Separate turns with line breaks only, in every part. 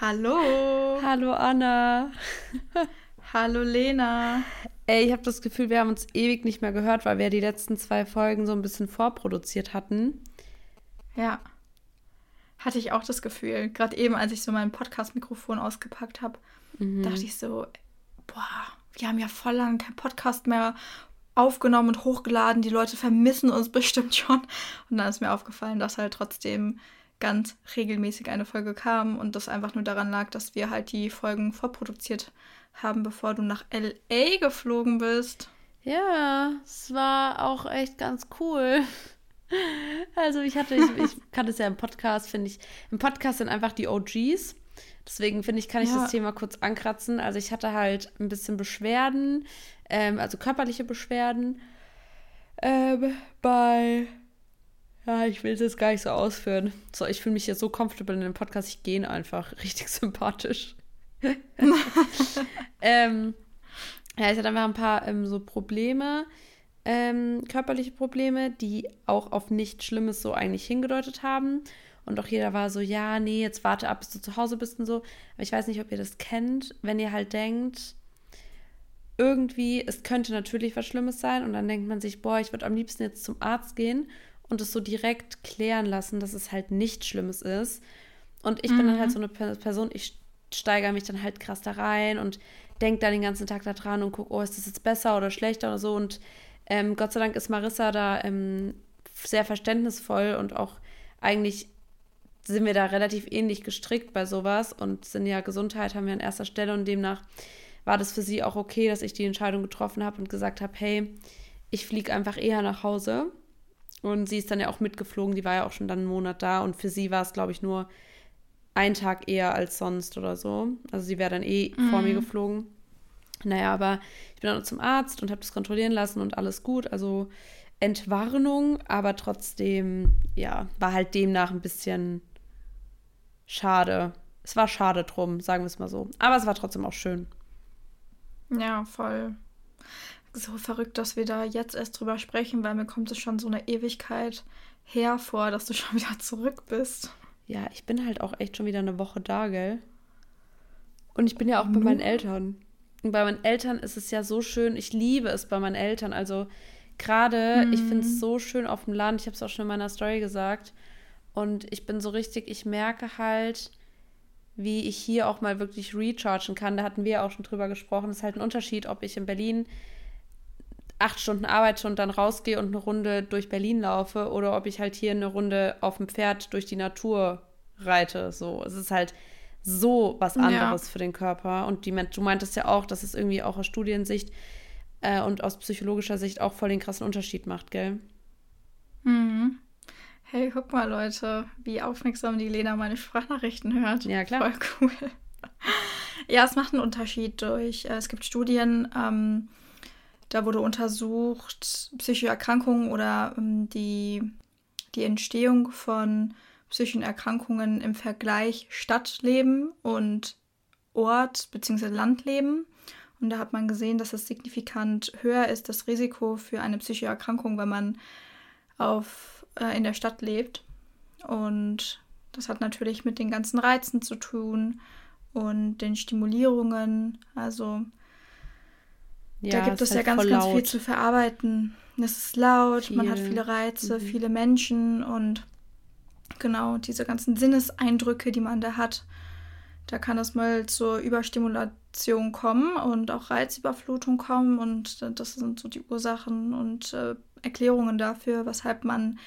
Hallo.
Hallo Anna.
Hallo Lena.
Ey, ich habe das Gefühl, wir haben uns ewig nicht mehr gehört, weil wir die letzten zwei Folgen so ein bisschen vorproduziert hatten.
Ja. Hatte ich auch das Gefühl. Gerade eben, als ich so mein Podcast-Mikrofon ausgepackt habe, mhm. dachte ich so, boah, wir haben ja voll lange keinen Podcast mehr aufgenommen und hochgeladen. Die Leute vermissen uns bestimmt schon. Und dann ist mir aufgefallen, dass halt trotzdem ganz regelmäßig eine Folge kam und das einfach nur daran lag, dass wir halt die Folgen vorproduziert haben, bevor du nach LA geflogen bist.
Ja, es war auch echt ganz cool. Also ich hatte, ich, ich kannte es ja im Podcast, finde ich. Im Podcast sind einfach die OGs. Deswegen finde ich, kann ich ja. das Thema kurz ankratzen. Also ich hatte halt ein bisschen Beschwerden, ähm, also körperliche Beschwerden ähm, bei ja, ich will es jetzt gar nicht so ausführen. So, ich fühle mich jetzt so comfortable in dem Podcast, ich gehe einfach richtig sympathisch. ähm, ja, ich hatte einfach ein paar ähm, so Probleme, ähm, körperliche Probleme, die auch auf nichts Schlimmes so eigentlich hingedeutet haben. Und auch jeder war so, ja, nee, jetzt warte ab, bis du zu Hause bist und so. Aber ich weiß nicht, ob ihr das kennt, wenn ihr halt denkt, irgendwie, es könnte natürlich was Schlimmes sein. Und dann denkt man sich, boah, ich würde am liebsten jetzt zum Arzt gehen und es so direkt klären lassen, dass es halt nichts Schlimmes ist. Und ich mhm. bin dann halt mhm. so eine Person, ich steigere mich dann halt krass da rein und denke dann den ganzen Tag da dran und gucke, oh, ist das jetzt besser oder schlechter oder so. Und ähm, Gott sei Dank ist Marissa da ähm, sehr verständnisvoll und auch eigentlich sind wir da relativ ähnlich gestrickt bei sowas und sind ja Gesundheit haben wir an erster Stelle und demnach war das für sie auch okay, dass ich die Entscheidung getroffen habe und gesagt habe, hey, ich fliege einfach eher nach Hause und sie ist dann ja auch mitgeflogen, die war ja auch schon dann einen Monat da und für sie war es, glaube ich, nur ein Tag eher als sonst oder so. Also sie wäre dann eh mhm. vor mir geflogen. Naja, aber ich bin dann zum Arzt und habe das kontrollieren lassen und alles gut. Also Entwarnung, aber trotzdem, ja, war halt demnach ein bisschen schade. Es war schade drum, sagen wir es mal so. Aber es war trotzdem auch schön.
Ja, voll so verrückt, dass wir da jetzt erst drüber sprechen, weil mir kommt es schon so eine Ewigkeit hervor, dass du schon wieder zurück bist.
Ja, ich bin halt auch echt schon wieder eine Woche da, gell? Und ich bin ja auch mhm. bei meinen Eltern. Und bei meinen Eltern ist es ja so schön. Ich liebe es bei meinen Eltern. Also gerade, mhm. ich finde es so schön auf dem Land. Ich habe es auch schon in meiner Story gesagt. Und ich bin so richtig, ich merke halt, wie ich hier auch mal wirklich rechargen kann. Da hatten wir auch schon drüber gesprochen. Es ist halt ein Unterschied, ob ich in Berlin acht Stunden arbeite und dann rausgehe und eine Runde durch Berlin laufe oder ob ich halt hier eine Runde auf dem Pferd durch die Natur reite. So, es ist halt so was anderes ja. für den Körper. Und die, du meintest ja auch, dass es irgendwie auch aus Studiensicht äh, und aus psychologischer Sicht auch voll den krassen Unterschied macht, gell?
Mhm. Hey, guck mal, Leute, wie aufmerksam die Lena meine Sprachnachrichten hört.
Ja, klar.
Voll cool. ja, es macht einen Unterschied durch. Äh, es gibt Studien, ähm, da wurde untersucht psychische Erkrankungen oder ähm, die, die Entstehung von psychischen Erkrankungen im Vergleich Stadtleben und Ort bzw. Landleben. Und da hat man gesehen, dass es signifikant höher ist, das Risiko für eine psychische Erkrankung, wenn man auf, äh, in der Stadt lebt. Und das hat natürlich mit den ganzen Reizen zu tun und den Stimulierungen. Also ja, da gibt es ja halt ganz, ganz viel zu verarbeiten. Es ist laut, viel. man hat viele Reize, mhm. viele Menschen und genau diese ganzen Sinneseindrücke, die man da hat. Da kann es mal zur Überstimulation kommen und auch Reizüberflutung kommen und das sind so die Ursachen und äh, Erklärungen dafür, weshalb man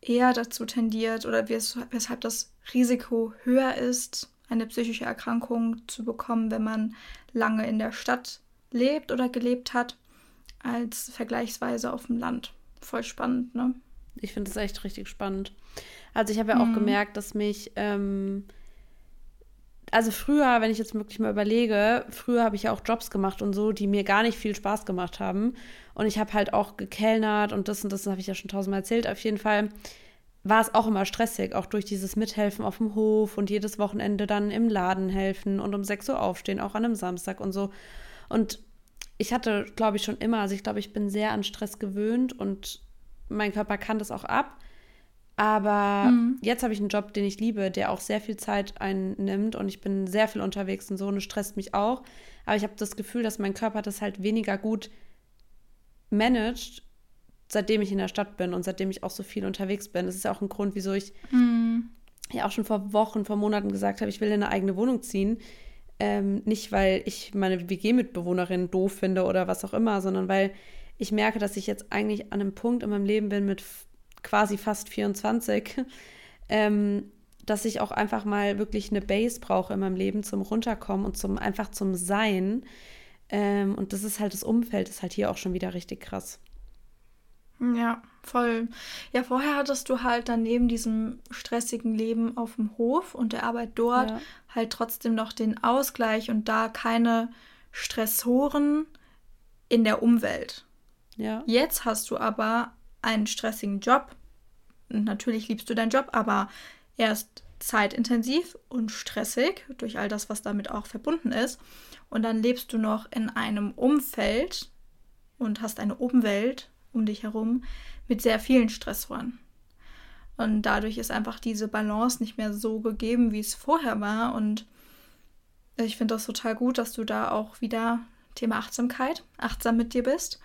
eher dazu tendiert oder weshalb das Risiko höher ist, eine psychische Erkrankung zu bekommen, wenn man lange in der Stadt lebt oder gelebt hat, als vergleichsweise auf dem Land. Voll spannend, ne?
Ich finde es echt richtig spannend. Also ich habe ja auch mhm. gemerkt, dass mich, ähm, also früher, wenn ich jetzt wirklich mal überlege, früher habe ich ja auch Jobs gemacht und so, die mir gar nicht viel Spaß gemacht haben. Und ich habe halt auch gekellnert und das und das habe ich ja schon tausendmal erzählt. Auf jeden Fall war es auch immer stressig, auch durch dieses Mithelfen auf dem Hof und jedes Wochenende dann im Laden helfen und um 6 Uhr aufstehen, auch an einem Samstag und so. Und ich hatte, glaube ich, schon immer, also ich glaube, ich bin sehr an Stress gewöhnt und mein Körper kann das auch ab. Aber mhm. jetzt habe ich einen Job, den ich liebe, der auch sehr viel Zeit einnimmt und ich bin sehr viel unterwegs und so und es stresst mich auch. Aber ich habe das Gefühl, dass mein Körper das halt weniger gut managt, seitdem ich in der Stadt bin und seitdem ich auch so viel unterwegs bin. Das ist ja auch ein Grund, wieso ich mhm. ja auch schon vor Wochen, vor Monaten gesagt habe, ich will in eine eigene Wohnung ziehen. Ähm, nicht, weil ich meine WG-Mitbewohnerin doof finde oder was auch immer, sondern weil ich merke, dass ich jetzt eigentlich an einem Punkt in meinem Leben bin mit quasi fast 24, ähm, dass ich auch einfach mal wirklich eine Base brauche in meinem Leben zum Runterkommen und zum einfach zum Sein. Ähm, und das ist halt das Umfeld, ist halt hier auch schon wieder richtig krass.
Ja, voll. Ja, vorher hattest du halt dann neben diesem stressigen Leben auf dem Hof und der Arbeit dort ja. halt trotzdem noch den Ausgleich und da keine Stressoren in der Umwelt. Ja. Jetzt hast du aber einen stressigen Job. Natürlich liebst du deinen Job, aber er ist zeitintensiv und stressig durch all das, was damit auch verbunden ist. Und dann lebst du noch in einem Umfeld und hast eine Umwelt um dich herum mit sehr vielen Stressoren. Und dadurch ist einfach diese Balance nicht mehr so gegeben, wie es vorher war. Und ich finde das total gut, dass du da auch wieder Thema Achtsamkeit, achtsam mit dir bist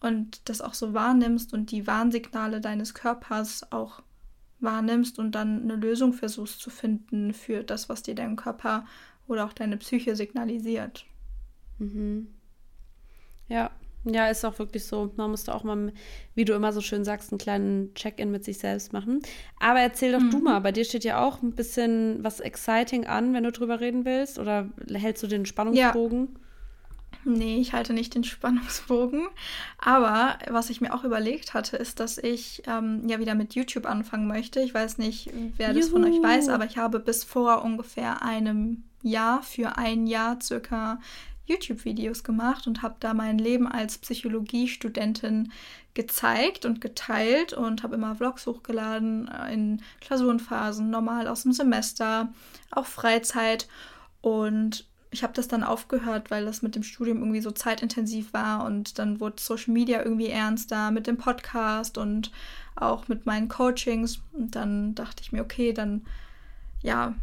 und das auch so wahrnimmst und die Warnsignale deines Körpers auch wahrnimmst und dann eine Lösung versuchst zu finden für das, was dir dein Körper oder auch deine Psyche signalisiert.
Mhm. Ja, ja, ist auch wirklich so. Man muss da auch mal, wie du immer so schön sagst, einen kleinen Check-in mit sich selbst machen. Aber erzähl doch mhm. du mal, bei dir steht ja auch ein bisschen was exciting an, wenn du drüber reden willst. Oder hältst du den Spannungsbogen? Ja.
Nee, ich halte nicht den Spannungsbogen. Aber was ich mir auch überlegt hatte, ist, dass ich ähm, ja wieder mit YouTube anfangen möchte. Ich weiß nicht, wer Juhu. das von euch weiß, aber ich habe bis vor ungefähr einem Jahr, für ein Jahr circa YouTube-Videos gemacht und habe da mein Leben als Psychologiestudentin gezeigt und geteilt und habe immer Vlogs hochgeladen äh, in Klausurenphasen, normal aus dem Semester, auch Freizeit. Und ich habe das dann aufgehört, weil das mit dem Studium irgendwie so zeitintensiv war und dann wurde Social Media irgendwie ernster mit dem Podcast und auch mit meinen Coachings. Und dann dachte ich mir, okay, dann ja,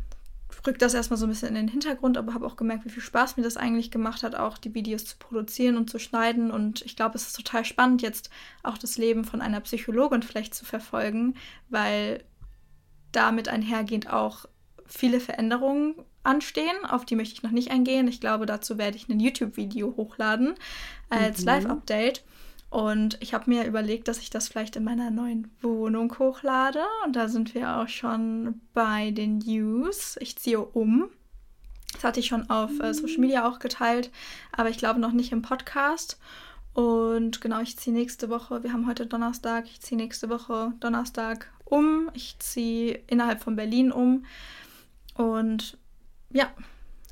rückt das erstmal so ein bisschen in den Hintergrund, aber habe auch gemerkt, wie viel Spaß mir das eigentlich gemacht hat, auch die Videos zu produzieren und zu schneiden. Und ich glaube, es ist total spannend, jetzt auch das Leben von einer Psychologin vielleicht zu verfolgen, weil damit einhergehend auch viele Veränderungen anstehen. Auf die möchte ich noch nicht eingehen. Ich glaube, dazu werde ich ein YouTube-Video hochladen als mhm. Live-Update. Und ich habe mir überlegt, dass ich das vielleicht in meiner neuen Wohnung hochlade. Und da sind wir auch schon bei den News. Ich ziehe um. Das hatte ich schon auf äh, Social Media auch geteilt, aber ich glaube noch nicht im Podcast. Und genau, ich ziehe nächste Woche, wir haben heute Donnerstag, ich ziehe nächste Woche Donnerstag um. Ich ziehe innerhalb von Berlin um. Und ja.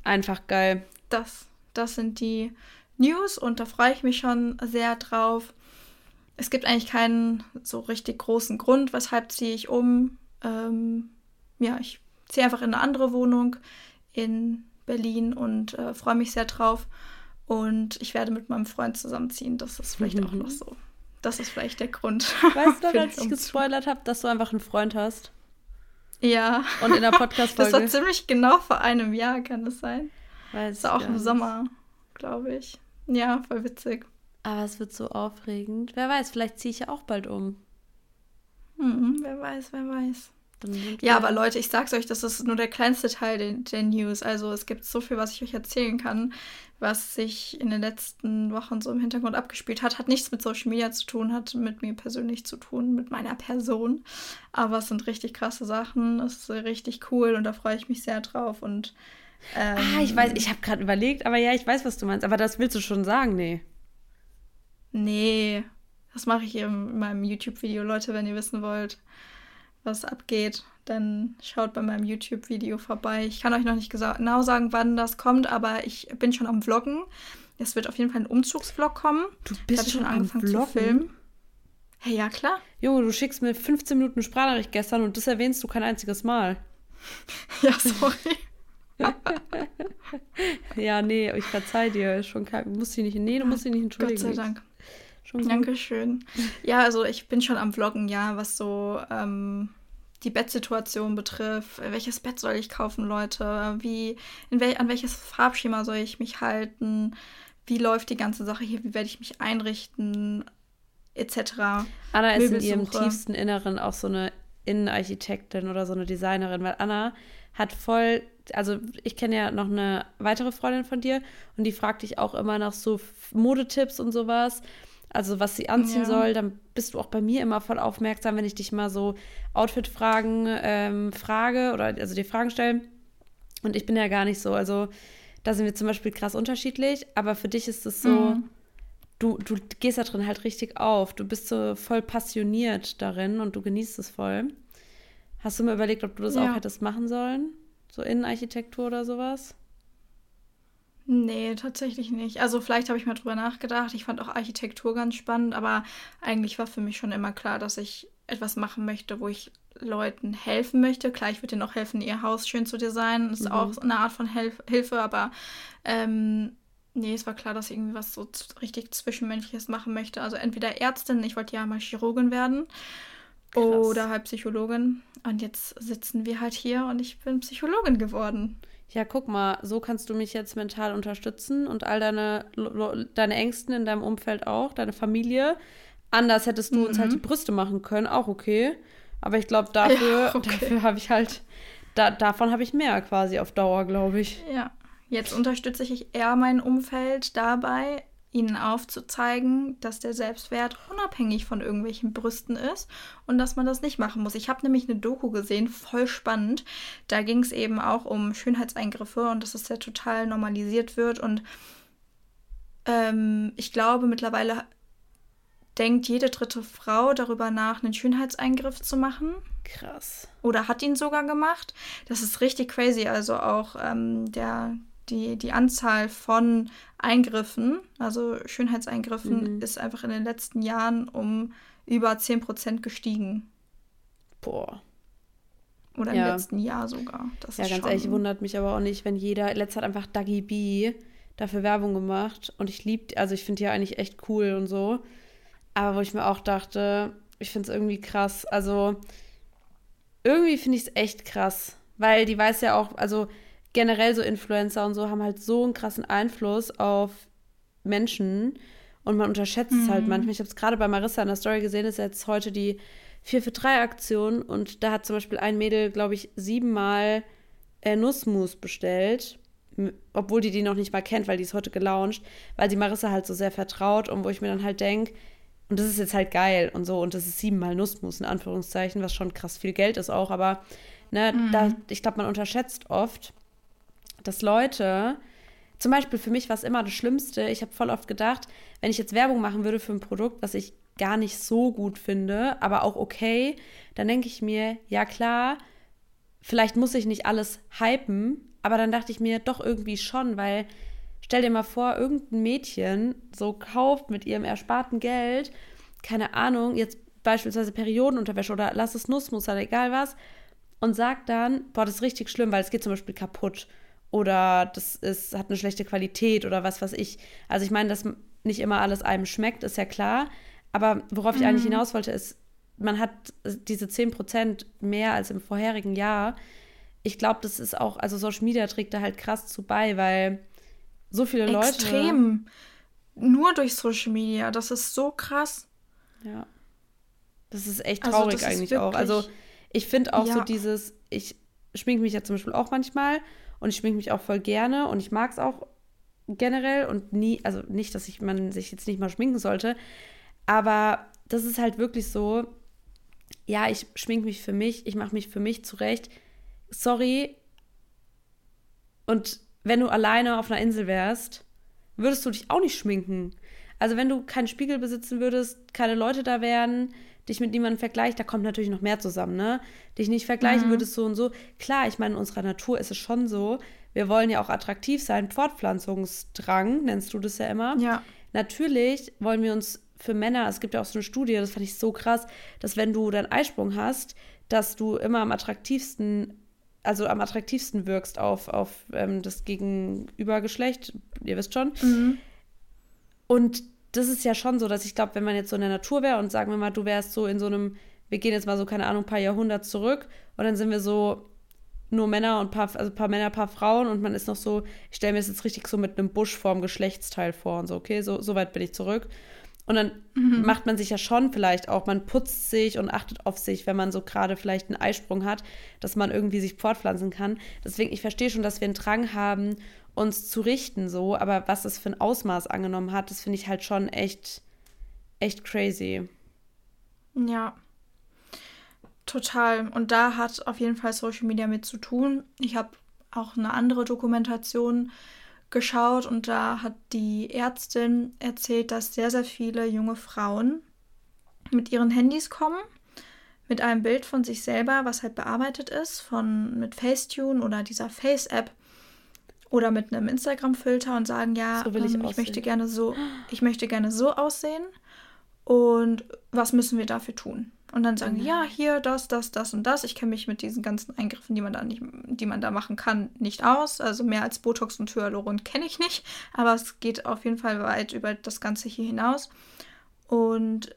Einfach geil.
Das, das sind die News und da freue ich mich schon sehr drauf. Es gibt eigentlich keinen so richtig großen Grund, weshalb ziehe ich um. Ähm, ja, ich ziehe einfach in eine andere Wohnung in Berlin und äh, freue mich sehr drauf. Und ich werde mit meinem Freund zusammenziehen. Das ist vielleicht mhm. auch noch so. Das ist vielleicht der Grund.
Weißt du, als ich gespoilert habe, dass du einfach einen Freund hast?
Ja.
Und in der Podcast-Folge.
Das war ziemlich genau vor einem Jahr, kann es sein. Weiß das war auch im Sommer, glaube ich. Ja, voll witzig.
Aber es wird so aufregend. Wer weiß, vielleicht ziehe ich ja auch bald um.
Hm, wer weiß, wer weiß. Ja, aber Leute, ich sag's euch, das ist nur der kleinste Teil der, der, News. Also es gibt so viel, was ich euch erzählen kann, was sich in den letzten Wochen so im Hintergrund abgespielt hat. Hat nichts mit Social Media zu tun, hat mit mir persönlich zu tun, mit meiner Person. Aber es sind richtig krasse Sachen. Es ist richtig cool und da freue ich mich sehr drauf. Und
ähm, ah, ich weiß, ich habe gerade überlegt, aber ja, ich weiß, was du meinst. Aber das willst du schon sagen, nee.
Nee, das mache ich in meinem YouTube-Video, Leute, wenn ihr wissen wollt was abgeht, dann schaut bei meinem YouTube-Video vorbei. Ich kann euch noch nicht genau sagen, wann das kommt, aber ich bin schon am Vloggen. Es wird auf jeden Fall ein Umzugsvlog kommen.
Du bist schon angefangen zu filmen.
Hey, ja, klar.
Junge, du schickst mir 15 Minuten Sprachnachricht gestern und das erwähnst du kein einziges Mal.
ja, sorry.
ja, nee, ich verzeih dir. Schon kein, musst dich nicht, nee, du musst dich nicht entschuldigen.
Gott sei Dank. Schon Dankeschön. Ja, also ich bin schon am Vloggen, ja, was so ähm, die Bettsituation betrifft. Welches Bett soll ich kaufen, Leute? Wie, wel, an welches Farbschema soll ich mich halten? Wie läuft die ganze Sache hier? Wie werde ich mich einrichten? Etc.
Anna ist in ihrem tiefsten Inneren auch so eine Innenarchitektin oder so eine Designerin, weil Anna hat voll, also ich kenne ja noch eine weitere Freundin von dir und die fragt dich auch immer nach so Modetipps und sowas also was sie anziehen ja. soll, dann bist du auch bei mir immer voll aufmerksam, wenn ich dich mal so Outfit-Fragen ähm, frage oder also dir Fragen stelle. Und ich bin ja gar nicht so. Also da sind wir zum Beispiel krass unterschiedlich, aber für dich ist es so, mhm. du, du gehst da drin halt richtig auf. Du bist so voll passioniert darin und du genießt es voll. Hast du mir überlegt, ob du das ja. auch hättest machen sollen? So Innenarchitektur oder sowas?
Nee, tatsächlich nicht. Also vielleicht habe ich mal drüber nachgedacht. Ich fand auch Architektur ganz spannend, aber eigentlich war für mich schon immer klar, dass ich etwas machen möchte, wo ich Leuten helfen möchte. Klar, ich würde ihnen auch helfen, ihr Haus schön zu designen. Das ist mhm. auch eine Art von Helf Hilfe, aber ähm, nee, es war klar, dass ich irgendwie was so richtig Zwischenmenschliches machen möchte. Also entweder Ärztin, ich wollte ja mal Chirurgin werden. Krass. Oder halt Psychologin. Und jetzt sitzen wir halt hier und ich bin Psychologin geworden
ja, guck mal, so kannst du mich jetzt mental unterstützen und all deine, deine Ängsten in deinem Umfeld auch, deine Familie. Anders hättest du mhm. uns halt mhm. die Brüste machen können, auch okay. Aber ich glaube, dafür, ja, okay. dafür habe ich halt, da, davon habe ich mehr quasi auf Dauer, glaube ich.
Ja, jetzt unterstütze ich eher mein Umfeld dabei, ihnen aufzuzeigen, dass der Selbstwert unabhängig von irgendwelchen Brüsten ist und dass man das nicht machen muss. Ich habe nämlich eine Doku gesehen, voll spannend. Da ging es eben auch um Schönheitseingriffe und dass es ja total normalisiert wird. Und ähm, ich glaube, mittlerweile denkt jede dritte Frau darüber nach, einen Schönheitseingriff zu machen.
Krass.
Oder hat ihn sogar gemacht. Das ist richtig crazy. Also auch ähm, der die, die Anzahl von Eingriffen, also Schönheitseingriffen, mhm. ist einfach in den letzten Jahren um über 10% gestiegen.
Boah.
Oder im letzten Jahr sogar.
Das ja, ganz ehrlich, wundert mich aber auch nicht, wenn jeder. Letzter hat einfach Dagi B dafür Werbung gemacht. Und ich liebe, also ich finde die ja eigentlich echt cool und so. Aber wo ich mir auch dachte, ich finde es irgendwie krass. Also irgendwie finde ich es echt krass. Weil die weiß ja auch, also generell so Influencer und so haben halt so einen krassen Einfluss auf Menschen und man unterschätzt mhm. es halt mhm. manchmal. Ich habe es gerade bei Marissa in der Story gesehen, ist jetzt heute die 4 für 3 Aktion und da hat zum Beispiel ein Mädel, glaube ich, siebenmal äh, Nussmus bestellt, obwohl die die noch nicht mal kennt, weil die ist heute gelauncht, weil sie Marissa halt so sehr vertraut und wo ich mir dann halt denke, und das ist jetzt halt geil und so und das ist siebenmal Nussmus in Anführungszeichen, was schon krass viel Geld ist auch, aber ne, mhm. da, ich glaube, man unterschätzt oft, dass Leute, zum Beispiel für mich war es immer das Schlimmste, ich habe voll oft gedacht, wenn ich jetzt Werbung machen würde für ein Produkt, was ich gar nicht so gut finde, aber auch okay, dann denke ich mir, ja klar, vielleicht muss ich nicht alles hypen, aber dann dachte ich mir doch irgendwie schon, weil stell dir mal vor, irgendein Mädchen so kauft mit ihrem ersparten Geld, keine Ahnung, jetzt beispielsweise Periodenunterwäsche oder lass es Nussmus oder egal was, und sagt dann, boah, das ist richtig schlimm, weil es geht zum Beispiel kaputt oder das ist, hat eine schlechte Qualität oder was weiß ich. Also ich meine, dass nicht immer alles einem schmeckt, ist ja klar. Aber worauf ich eigentlich mhm. hinaus wollte, ist, man hat diese 10% mehr als im vorherigen Jahr. Ich glaube, das ist auch, also Social Media trägt da halt krass zu bei, weil so viele Extrem. Leute. Extrem.
Nur durch Social Media. Das ist so krass.
Ja. Das ist echt also traurig also eigentlich auch. Also ich finde auch ja. so dieses, ich schminke mich ja zum Beispiel auch manchmal und ich schminke mich auch voll gerne und ich mag es auch generell und nie, also nicht, dass ich, man sich jetzt nicht mal schminken sollte, aber das ist halt wirklich so, ja, ich schminke mich für mich, ich mache mich für mich zurecht. Sorry. Und wenn du alleine auf einer Insel wärst, würdest du dich auch nicht schminken. Also wenn du keinen Spiegel besitzen würdest, keine Leute da wären, dich mit niemandem vergleicht, da kommt natürlich noch mehr zusammen, ne? Dich nicht vergleichen mhm. würdest so und so. Klar, ich meine, in unserer Natur ist es schon so, wir wollen ja auch attraktiv sein. Fortpflanzungsdrang, nennst du das ja immer.
Ja.
Natürlich wollen wir uns für Männer, es gibt ja auch so eine Studie, das fand ich so krass, dass wenn du deinen Eisprung hast, dass du immer am attraktivsten, also am attraktivsten wirkst auf, auf ähm, das Gegenübergeschlecht, ihr wisst schon. Mhm. Und das ist ja schon so, dass ich glaube, wenn man jetzt so in der Natur wäre und sagen wir mal, du wärst so in so einem wir gehen jetzt mal so, keine Ahnung, ein paar Jahrhunderte zurück und dann sind wir so nur Männer und paar, also paar Männer, paar Frauen und man ist noch so, ich stelle mir das jetzt richtig so mit einem Busch vorm Geschlechtsteil vor und so, okay, so, so weit bin ich zurück. Und dann mhm. macht man sich ja schon vielleicht auch, man putzt sich und achtet auf sich, wenn man so gerade vielleicht einen Eisprung hat, dass man irgendwie sich fortpflanzen kann. Deswegen, ich verstehe schon, dass wir einen Drang haben, uns zu richten, so, aber was das für ein Ausmaß angenommen hat, das finde ich halt schon echt, echt crazy.
Ja. Total. Und da hat auf jeden Fall Social Media mit zu tun. Ich habe auch eine andere Dokumentation geschaut und da hat die Ärztin erzählt, dass sehr, sehr viele junge Frauen mit ihren Handys kommen, mit einem Bild von sich selber, was halt bearbeitet ist, von mit Facetune oder dieser Face-App oder mit einem Instagram-Filter und sagen, ja, so ich, ähm, ich möchte gerne so, ich möchte gerne so aussehen. Und was müssen wir dafür tun? Und dann sagen, ja, hier, das, das, das und das. Ich kenne mich mit diesen ganzen Eingriffen, die man da nicht, die man da machen kann, nicht aus. Also mehr als Botox und Hyaluron kenne ich nicht. Aber es geht auf jeden Fall weit über das Ganze hier hinaus. Und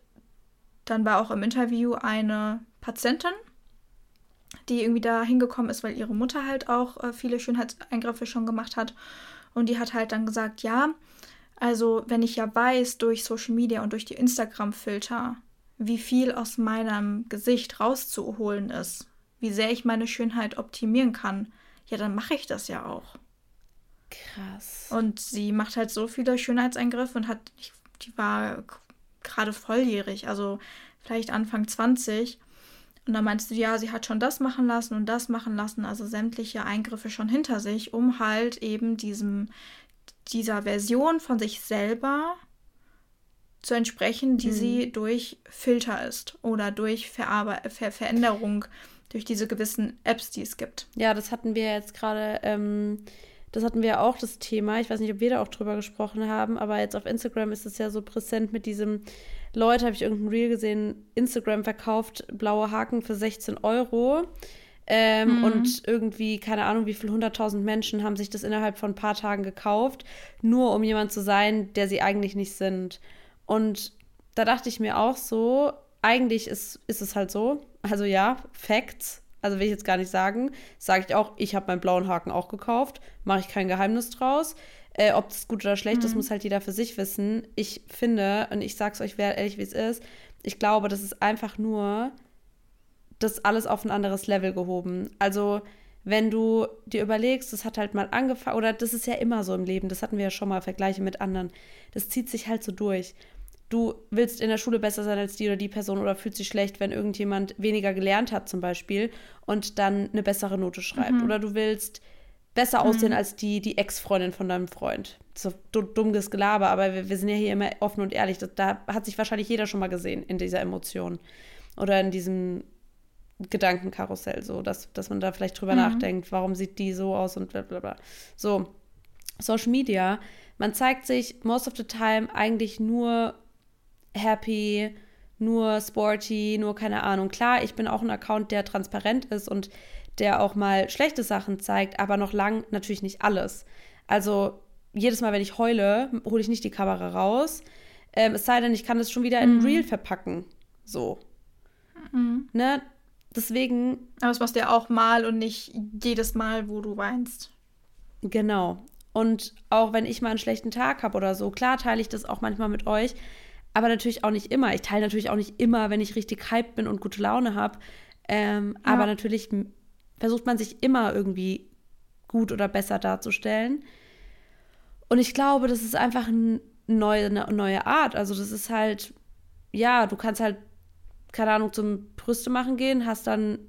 dann war auch im Interview eine Patientin, die irgendwie da hingekommen ist, weil ihre Mutter halt auch äh, viele Schönheitseingriffe schon gemacht hat. Und die hat halt dann gesagt, ja, also wenn ich ja weiß durch Social Media und durch die Instagram-Filter, wie viel aus meinem Gesicht rauszuholen ist, wie sehr ich meine Schönheit optimieren kann, ja, dann mache ich das ja auch. Krass. Und sie macht halt so viele Schönheitseingriffe und hat, die war gerade volljährig, also vielleicht Anfang 20. Und dann meinst du, ja, sie hat schon das machen lassen und das machen lassen, also sämtliche Eingriffe schon hinter sich, um halt eben diesem, dieser Version von sich selber zu entsprechen, die mhm. sie durch Filter ist oder durch Verarbe Ver Veränderung, durch diese gewissen Apps, die es gibt.
Ja, das hatten wir jetzt gerade, ähm, das hatten wir auch das Thema. Ich weiß nicht, ob wir da auch drüber gesprochen haben, aber jetzt auf Instagram ist es ja so präsent mit diesem, Leute, habe ich irgendein Reel gesehen, Instagram verkauft blaue Haken für 16 Euro. Ähm, mhm. Und irgendwie, keine Ahnung, wie viele hunderttausend Menschen haben sich das innerhalb von ein paar Tagen gekauft, nur um jemand zu sein, der sie eigentlich nicht sind. Und da dachte ich mir auch so, eigentlich ist, ist es halt so. Also ja, Facts. Also will ich jetzt gar nicht sagen. Sage ich auch, ich habe meinen blauen Haken auch gekauft. Mache ich kein Geheimnis draus. Äh, ob das gut oder schlecht mhm. ist, muss halt jeder für sich wissen. Ich finde, und ich sage es euch ehrlich, wie es ist, ich glaube, das ist einfach nur das alles auf ein anderes Level gehoben. Also wenn du dir überlegst, das hat halt mal angefangen, oder das ist ja immer so im Leben, das hatten wir ja schon mal, Vergleiche mit anderen, das zieht sich halt so durch du willst in der Schule besser sein als die oder die Person oder fühlst dich schlecht, wenn irgendjemand weniger gelernt hat zum Beispiel und dann eine bessere Note schreibt. Mhm. Oder du willst besser mhm. aussehen als die, die Ex-Freundin von deinem Freund. So dummes Gelaber, aber wir, wir, sind ja hier immer offen und ehrlich. Das, da hat sich wahrscheinlich jeder schon mal gesehen in dieser Emotion oder in diesem Gedankenkarussell, so dass, dass man da vielleicht drüber mhm. nachdenkt, warum sieht die so aus und bla bla bla. So, Social Media, man zeigt sich most of the time eigentlich nur happy, nur sporty, nur keine Ahnung. Klar, ich bin auch ein Account, der transparent ist und der auch mal schlechte Sachen zeigt, aber noch lang natürlich nicht alles. Also jedes Mal, wenn ich heule, hole ich nicht die Kamera raus. Ähm, es sei denn, ich kann das schon wieder in mhm. Reel verpacken. So. Mhm. Ne? Deswegen.
Aber das machst du ja auch mal und nicht jedes Mal, wo du weinst.
Genau. Und auch wenn ich mal einen schlechten Tag habe oder so, klar teile ich das auch manchmal mit euch aber natürlich auch nicht immer. Ich teile natürlich auch nicht immer, wenn ich richtig hyped bin und gute Laune habe. Ähm, ja. Aber natürlich versucht man sich immer irgendwie gut oder besser darzustellen. Und ich glaube, das ist einfach ein neue, eine neue Art. Also das ist halt, ja, du kannst halt, keine Ahnung, zum Brüste machen gehen, hast dann,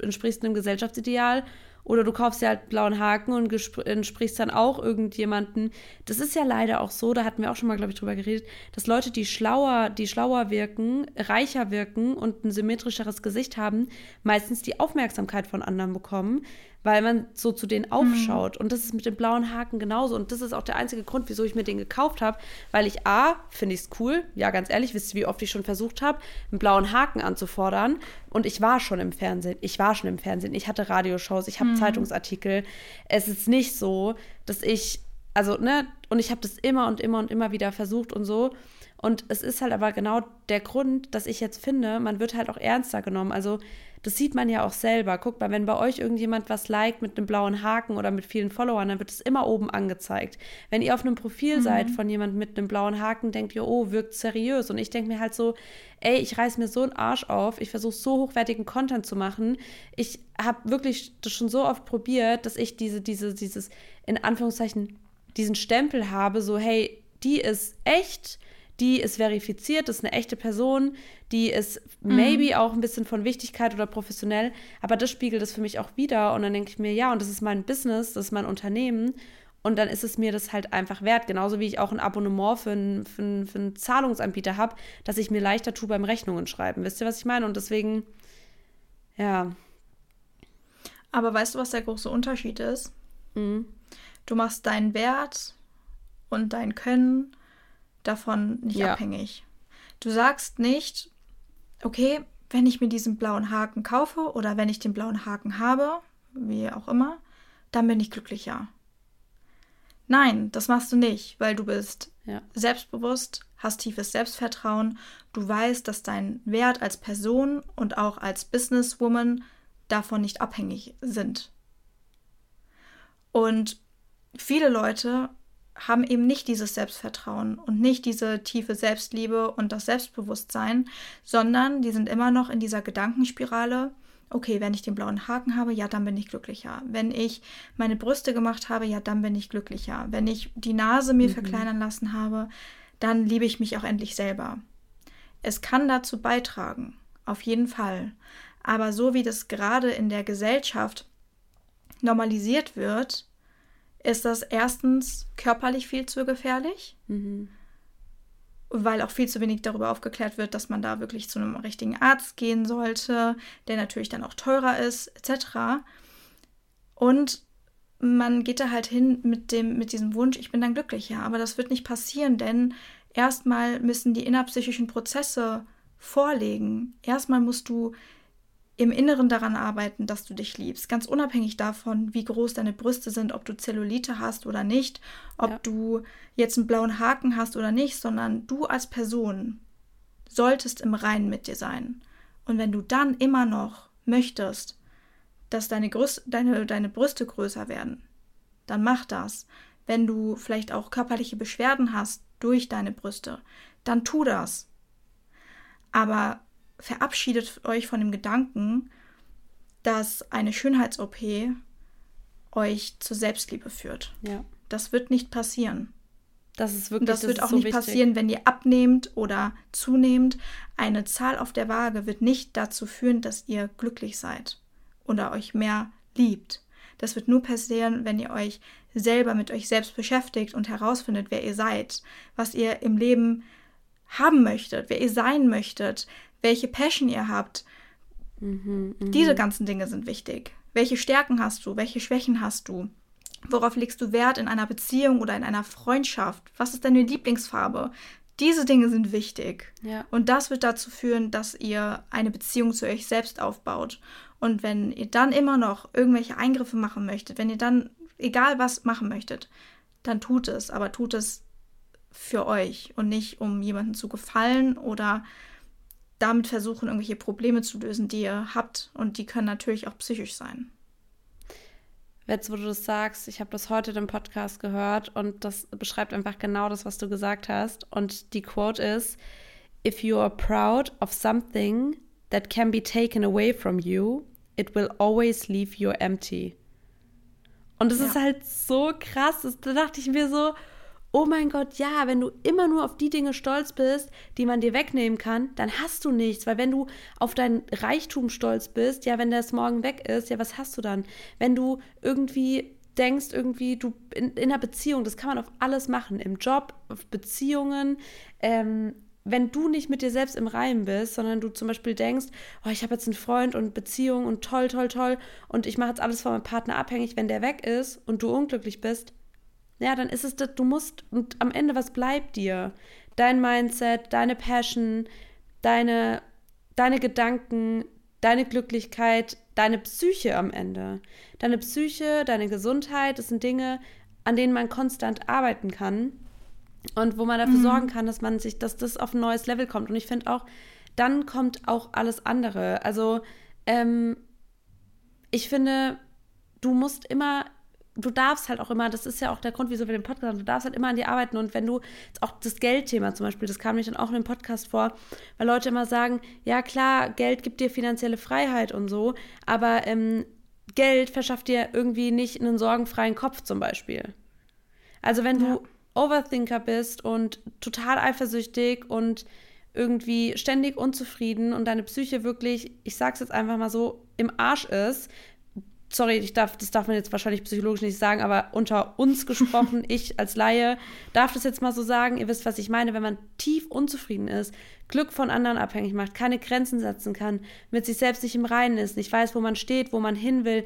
entsprichst einem Gesellschaftsideal oder du kaufst dir halt blauen Haken und entsprichst dann auch irgendjemanden. Das ist ja leider auch so, da hatten wir auch schon mal, glaube ich, drüber geredet, dass Leute, die schlauer, die schlauer wirken, reicher wirken und ein symmetrischeres Gesicht haben, meistens die Aufmerksamkeit von anderen bekommen, weil man so zu denen aufschaut. Mhm. Und das ist mit dem blauen Haken genauso. Und das ist auch der einzige Grund, wieso ich mir den gekauft habe, weil ich A, finde ich es cool, ja, ganz ehrlich, wisst ihr, wie oft ich schon versucht habe, einen blauen Haken anzufordern. Und ich war schon im Fernsehen. Ich war schon im Fernsehen. Ich hatte Radioshows, ich habe mhm. Zeitungsartikel. Es ist nicht so, dass ich, also, ne, und ich habe das immer und immer und immer wieder versucht und so. Und es ist halt aber genau der Grund, dass ich jetzt finde, man wird halt auch ernster genommen. Also das sieht man ja auch selber. Guckt mal, wenn bei euch irgendjemand was liked mit einem blauen Haken oder mit vielen Followern, dann wird es immer oben angezeigt. Wenn ihr auf einem Profil mhm. seid von jemandem mit einem blauen Haken, denkt ihr, oh, wirkt seriös. Und ich denke mir halt so, ey, ich reiß mir so einen Arsch auf, ich versuche so hochwertigen Content zu machen. Ich habe wirklich das schon so oft probiert, dass ich diese, diese, dieses, in Anführungszeichen, diesen Stempel habe, so, hey, die ist echt die ist verifiziert, das ist eine echte Person, die ist mhm. maybe auch ein bisschen von Wichtigkeit oder professionell, aber das spiegelt es für mich auch wieder und dann denke ich mir, ja, und das ist mein Business, das ist mein Unternehmen und dann ist es mir das halt einfach wert, genauso wie ich auch ein Abonnement für einen, für einen, für einen Zahlungsanbieter habe, dass ich mir leichter tue beim Rechnungen schreiben. Wisst ihr, was ich meine? Und deswegen, ja.
Aber weißt du, was der große Unterschied ist? Mhm. Du machst deinen Wert und dein Können davon nicht ja. abhängig. Du sagst nicht, okay, wenn ich mir diesen blauen Haken kaufe oder wenn ich den blauen Haken habe, wie auch immer, dann bin ich glücklicher. Nein, das machst du nicht, weil du bist ja. selbstbewusst, hast tiefes Selbstvertrauen, du weißt, dass dein Wert als Person und auch als Businesswoman davon nicht abhängig sind. Und viele Leute haben eben nicht dieses Selbstvertrauen und nicht diese tiefe Selbstliebe und das Selbstbewusstsein, sondern die sind immer noch in dieser Gedankenspirale. Okay, wenn ich den blauen Haken habe, ja, dann bin ich glücklicher. Wenn ich meine Brüste gemacht habe, ja, dann bin ich glücklicher. Wenn ich die Nase mir mhm. verkleinern lassen habe, dann liebe ich mich auch endlich selber. Es kann dazu beitragen, auf jeden Fall. Aber so wie das gerade in der Gesellschaft normalisiert wird, ist das erstens körperlich viel zu gefährlich, mhm. weil auch viel zu wenig darüber aufgeklärt wird, dass man da wirklich zu einem richtigen Arzt gehen sollte, der natürlich dann auch teurer ist, etc. Und man geht da halt hin mit dem mit diesem Wunsch, ich bin dann glücklicher, aber das wird nicht passieren, denn erstmal müssen die innerpsychischen Prozesse vorlegen. Erstmal musst du im Inneren daran arbeiten, dass du dich liebst. Ganz unabhängig davon, wie groß deine Brüste sind, ob du Zellulite hast oder nicht, ob ja. du jetzt einen blauen Haken hast oder nicht, sondern du als Person solltest im Reinen mit dir sein. Und wenn du dann immer noch möchtest, dass deine, Größ deine, deine Brüste größer werden, dann mach das. Wenn du vielleicht auch körperliche Beschwerden hast durch deine Brüste, dann tu das. Aber verabschiedet euch von dem Gedanken, dass eine Schönheits-OP euch zur Selbstliebe führt. Ja. Das wird nicht passieren. Das ist wirklich Das, das wird auch so nicht wichtig. passieren, wenn ihr abnehmt oder zunehmt. Eine Zahl auf der Waage wird nicht dazu führen, dass ihr glücklich seid oder euch mehr liebt. Das wird nur passieren, wenn ihr euch selber mit euch selbst beschäftigt und herausfindet, wer ihr seid, was ihr im Leben haben möchtet, wer ihr sein möchtet, welche Passion ihr habt. Mhm, mh. Diese ganzen Dinge sind wichtig. Welche Stärken hast du? Welche Schwächen hast du? Worauf legst du Wert in einer Beziehung oder in einer Freundschaft? Was ist deine Lieblingsfarbe? Diese Dinge sind wichtig. Ja. Und das wird dazu führen, dass ihr eine Beziehung zu euch selbst aufbaut. Und wenn ihr dann immer noch irgendwelche Eingriffe machen möchtet, wenn ihr dann egal was machen möchtet, dann tut es. Aber tut es für euch und nicht um jemanden zu gefallen oder damit versuchen, irgendwelche Probleme zu lösen, die ihr habt. Und die können natürlich auch psychisch sein.
Jetzt, wo du das sagst, ich habe das heute im Podcast gehört und das beschreibt einfach genau das, was du gesagt hast. Und die Quote ist: If you are proud of something that can be taken away from you, it will always leave you empty. Und das ja. ist halt so krass. da dachte ich mir so, oh mein Gott, ja, wenn du immer nur auf die Dinge stolz bist, die man dir wegnehmen kann, dann hast du nichts. Weil wenn du auf dein Reichtum stolz bist, ja, wenn das morgen weg ist, ja, was hast du dann? Wenn du irgendwie denkst, irgendwie, du in, in einer Beziehung, das kann man auf alles machen, im Job, auf Beziehungen, ähm, wenn du nicht mit dir selbst im Reim bist, sondern du zum Beispiel denkst, oh, ich habe jetzt einen Freund und Beziehung und toll, toll, toll und ich mache jetzt alles von meinem Partner abhängig, wenn der weg ist und du unglücklich bist, ja, dann ist es, das, du musst, und am Ende, was bleibt dir? Dein Mindset, deine Passion, deine, deine Gedanken, deine Glücklichkeit, deine Psyche am Ende. Deine Psyche, deine Gesundheit, das sind Dinge, an denen man konstant arbeiten kann. und wo man dafür mhm. sorgen kann, dass man sich, dass das auf ein neues Level kommt. Und ich finde auch, dann kommt auch alles andere. Also ähm, ich finde, du musst immer du darfst halt auch immer, das ist ja auch der Grund, wieso wir den Podcast haben, du darfst halt immer an dir arbeiten und wenn du, auch das Geldthema zum Beispiel, das kam mir dann auch in dem Podcast vor, weil Leute immer sagen, ja klar, Geld gibt dir finanzielle Freiheit und so, aber ähm, Geld verschafft dir irgendwie nicht einen sorgenfreien Kopf zum Beispiel. Also wenn ja. du Overthinker bist und total eifersüchtig und irgendwie ständig unzufrieden und deine Psyche wirklich, ich sag's jetzt einfach mal so, im Arsch ist, sorry, ich darf, das darf man jetzt wahrscheinlich psychologisch nicht sagen, aber unter uns gesprochen, ich als Laie darf das jetzt mal so sagen, ihr wisst, was ich meine, wenn man tief unzufrieden ist, Glück von anderen abhängig macht, keine Grenzen setzen kann, mit sich selbst nicht im Reinen ist, nicht weiß, wo man steht, wo man hin will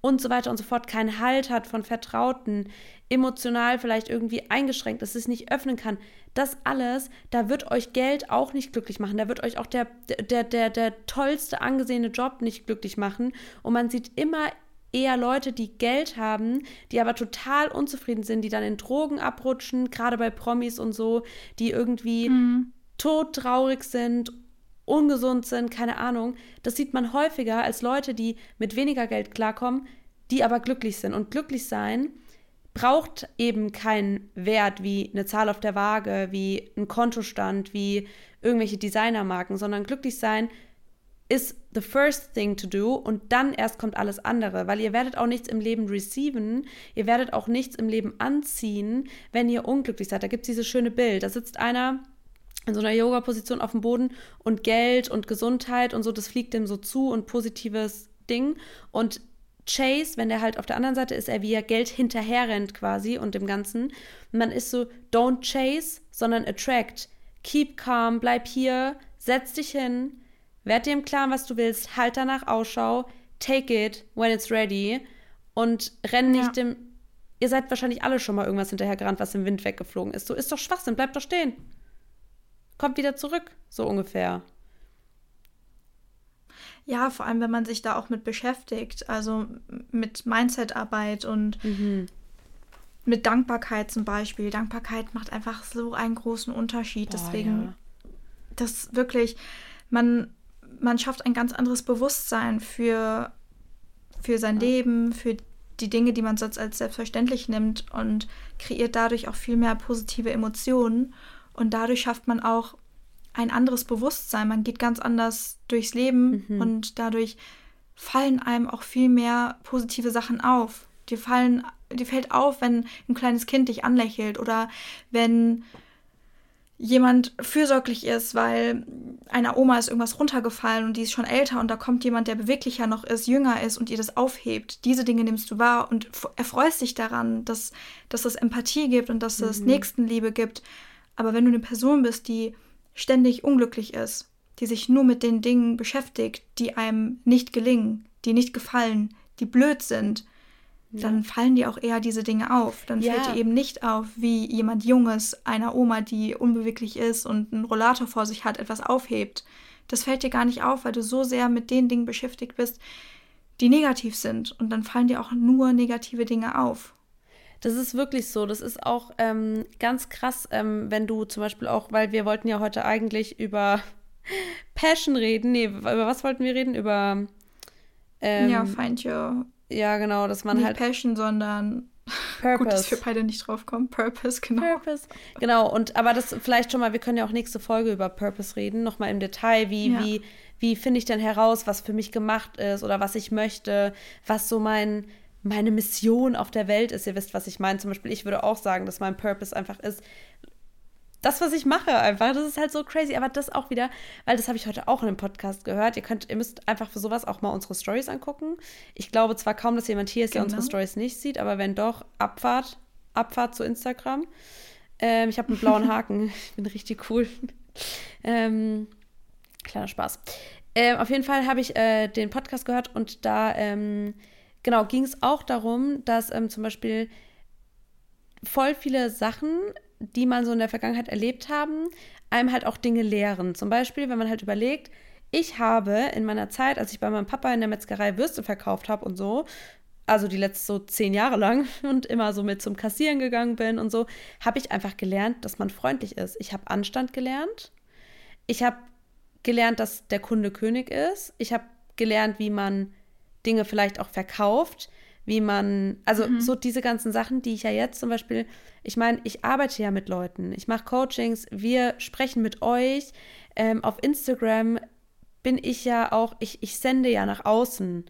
und so weiter und so fort, keinen Halt hat von Vertrauten, emotional vielleicht irgendwie eingeschränkt ist, es nicht öffnen kann, das alles, da wird euch Geld auch nicht glücklich machen. Da wird euch auch der, der, der, der tollste angesehene Job nicht glücklich machen. Und man sieht immer eher Leute, die Geld haben, die aber total unzufrieden sind, die dann in Drogen abrutschen, gerade bei Promis und so, die irgendwie mhm. todtraurig sind, ungesund sind, keine Ahnung. Das sieht man häufiger als Leute, die mit weniger Geld klarkommen, die aber glücklich sind. Und glücklich sein braucht eben keinen Wert wie eine Zahl auf der Waage, wie ein Kontostand, wie irgendwelche Designermarken, sondern glücklich sein ist the first thing to do und dann erst kommt alles andere, weil ihr werdet auch nichts im Leben receiven, ihr werdet auch nichts im Leben anziehen, wenn ihr unglücklich seid. Da gibt es dieses schöne Bild, da sitzt einer in so einer Yoga-Position auf dem Boden und Geld und Gesundheit und so, das fliegt dem so zu und positives Ding. Und Chase, wenn der halt auf der anderen Seite ist, er wie er Geld hinterherrennt quasi und dem Ganzen. Und man ist so, don't chase, sondern attract. Keep calm, bleib hier, setz dich hin, werd dir im Klaren, was du willst, halt danach Ausschau, take it when it's ready und renn nicht ja. dem. Ihr seid wahrscheinlich alle schon mal irgendwas hinterhergerannt, was im Wind weggeflogen ist. So ist doch Schwachsinn, bleib doch stehen. Kommt wieder zurück, so ungefähr.
Ja, vor allem, wenn man sich da auch mit beschäftigt, also mit Mindset-Arbeit und mhm. mit Dankbarkeit zum Beispiel. Dankbarkeit macht einfach so einen großen Unterschied. Boah, Deswegen, ja. das wirklich, man, man schafft ein ganz anderes Bewusstsein für, für sein ja. Leben, für die Dinge, die man sonst als selbstverständlich nimmt und kreiert dadurch auch viel mehr positive Emotionen. Und dadurch schafft man auch ein anderes Bewusstsein. Man geht ganz anders durchs Leben mhm. und dadurch fallen einem auch viel mehr positive Sachen auf. Dir fallen, dir fällt auf, wenn ein kleines Kind dich anlächelt oder wenn jemand fürsorglich ist, weil einer Oma ist irgendwas runtergefallen und die ist schon älter und da kommt jemand, der beweglicher noch ist, jünger ist und ihr das aufhebt. Diese Dinge nimmst du wahr und erfreust dich daran, dass, dass es Empathie gibt und dass es mhm. Nächstenliebe gibt. Aber wenn du eine Person bist, die ständig unglücklich ist, die sich nur mit den Dingen beschäftigt, die einem nicht gelingen, die nicht gefallen, die blöd sind, ja. dann fallen dir auch eher diese Dinge auf. Dann ja. fällt dir eben nicht auf, wie jemand Junges einer Oma, die unbeweglich ist und einen Rollator vor sich hat, etwas aufhebt. Das fällt dir gar nicht auf, weil du so sehr mit den Dingen beschäftigt bist, die negativ sind. Und dann fallen dir auch nur negative Dinge auf.
Das ist wirklich so. Das ist auch ähm, ganz krass, ähm, wenn du zum Beispiel auch, weil wir wollten ja heute eigentlich über Passion reden. Nee, über was wollten wir reden? Über.
Ähm, ja, find your.
Ja, genau, dass man
nicht
halt.
Passion, sondern. Purpose. Gut, dass wir beide nicht drauf kommen. Purpose, genau. Purpose.
Genau, und aber das vielleicht schon mal, wir können ja auch nächste Folge über Purpose reden, nochmal im Detail, wie, ja. wie, wie finde ich denn heraus, was für mich gemacht ist oder was ich möchte, was so mein meine Mission auf der Welt ist. Ihr wisst, was ich meine. Zum Beispiel, ich würde auch sagen, dass mein Purpose einfach ist, das, was ich mache, einfach. Das ist halt so crazy. Aber das auch wieder, weil das habe ich heute auch in einem Podcast gehört. Ihr könnt, ihr müsst einfach für sowas auch mal unsere Stories angucken. Ich glaube zwar kaum, dass jemand hier ist, der unsere genau. Stories nicht sieht, aber wenn doch, Abfahrt, Abfahrt zu Instagram. Ähm, ich habe einen blauen Haken. ich bin richtig cool. ähm, kleiner Spaß. Ähm, auf jeden Fall habe ich äh, den Podcast gehört und da ähm, genau, ging es auch darum, dass ähm, zum Beispiel voll viele Sachen, die man so in der Vergangenheit erlebt haben, einem halt auch Dinge lehren. Zum Beispiel, wenn man halt überlegt, ich habe in meiner Zeit, als ich bei meinem Papa in der Metzgerei Würste verkauft habe und so, also die letzten so zehn Jahre lang und immer so mit zum Kassieren gegangen bin und so, habe ich einfach gelernt, dass man freundlich ist. Ich habe Anstand gelernt. Ich habe gelernt, dass der Kunde König ist. Ich habe gelernt, wie man Dinge vielleicht auch verkauft, wie man, also mhm. so diese ganzen Sachen, die ich ja jetzt zum Beispiel, ich meine, ich arbeite ja mit Leuten, ich mache Coachings, wir sprechen mit euch. Ähm, auf Instagram bin ich ja auch, ich, ich sende ja nach außen.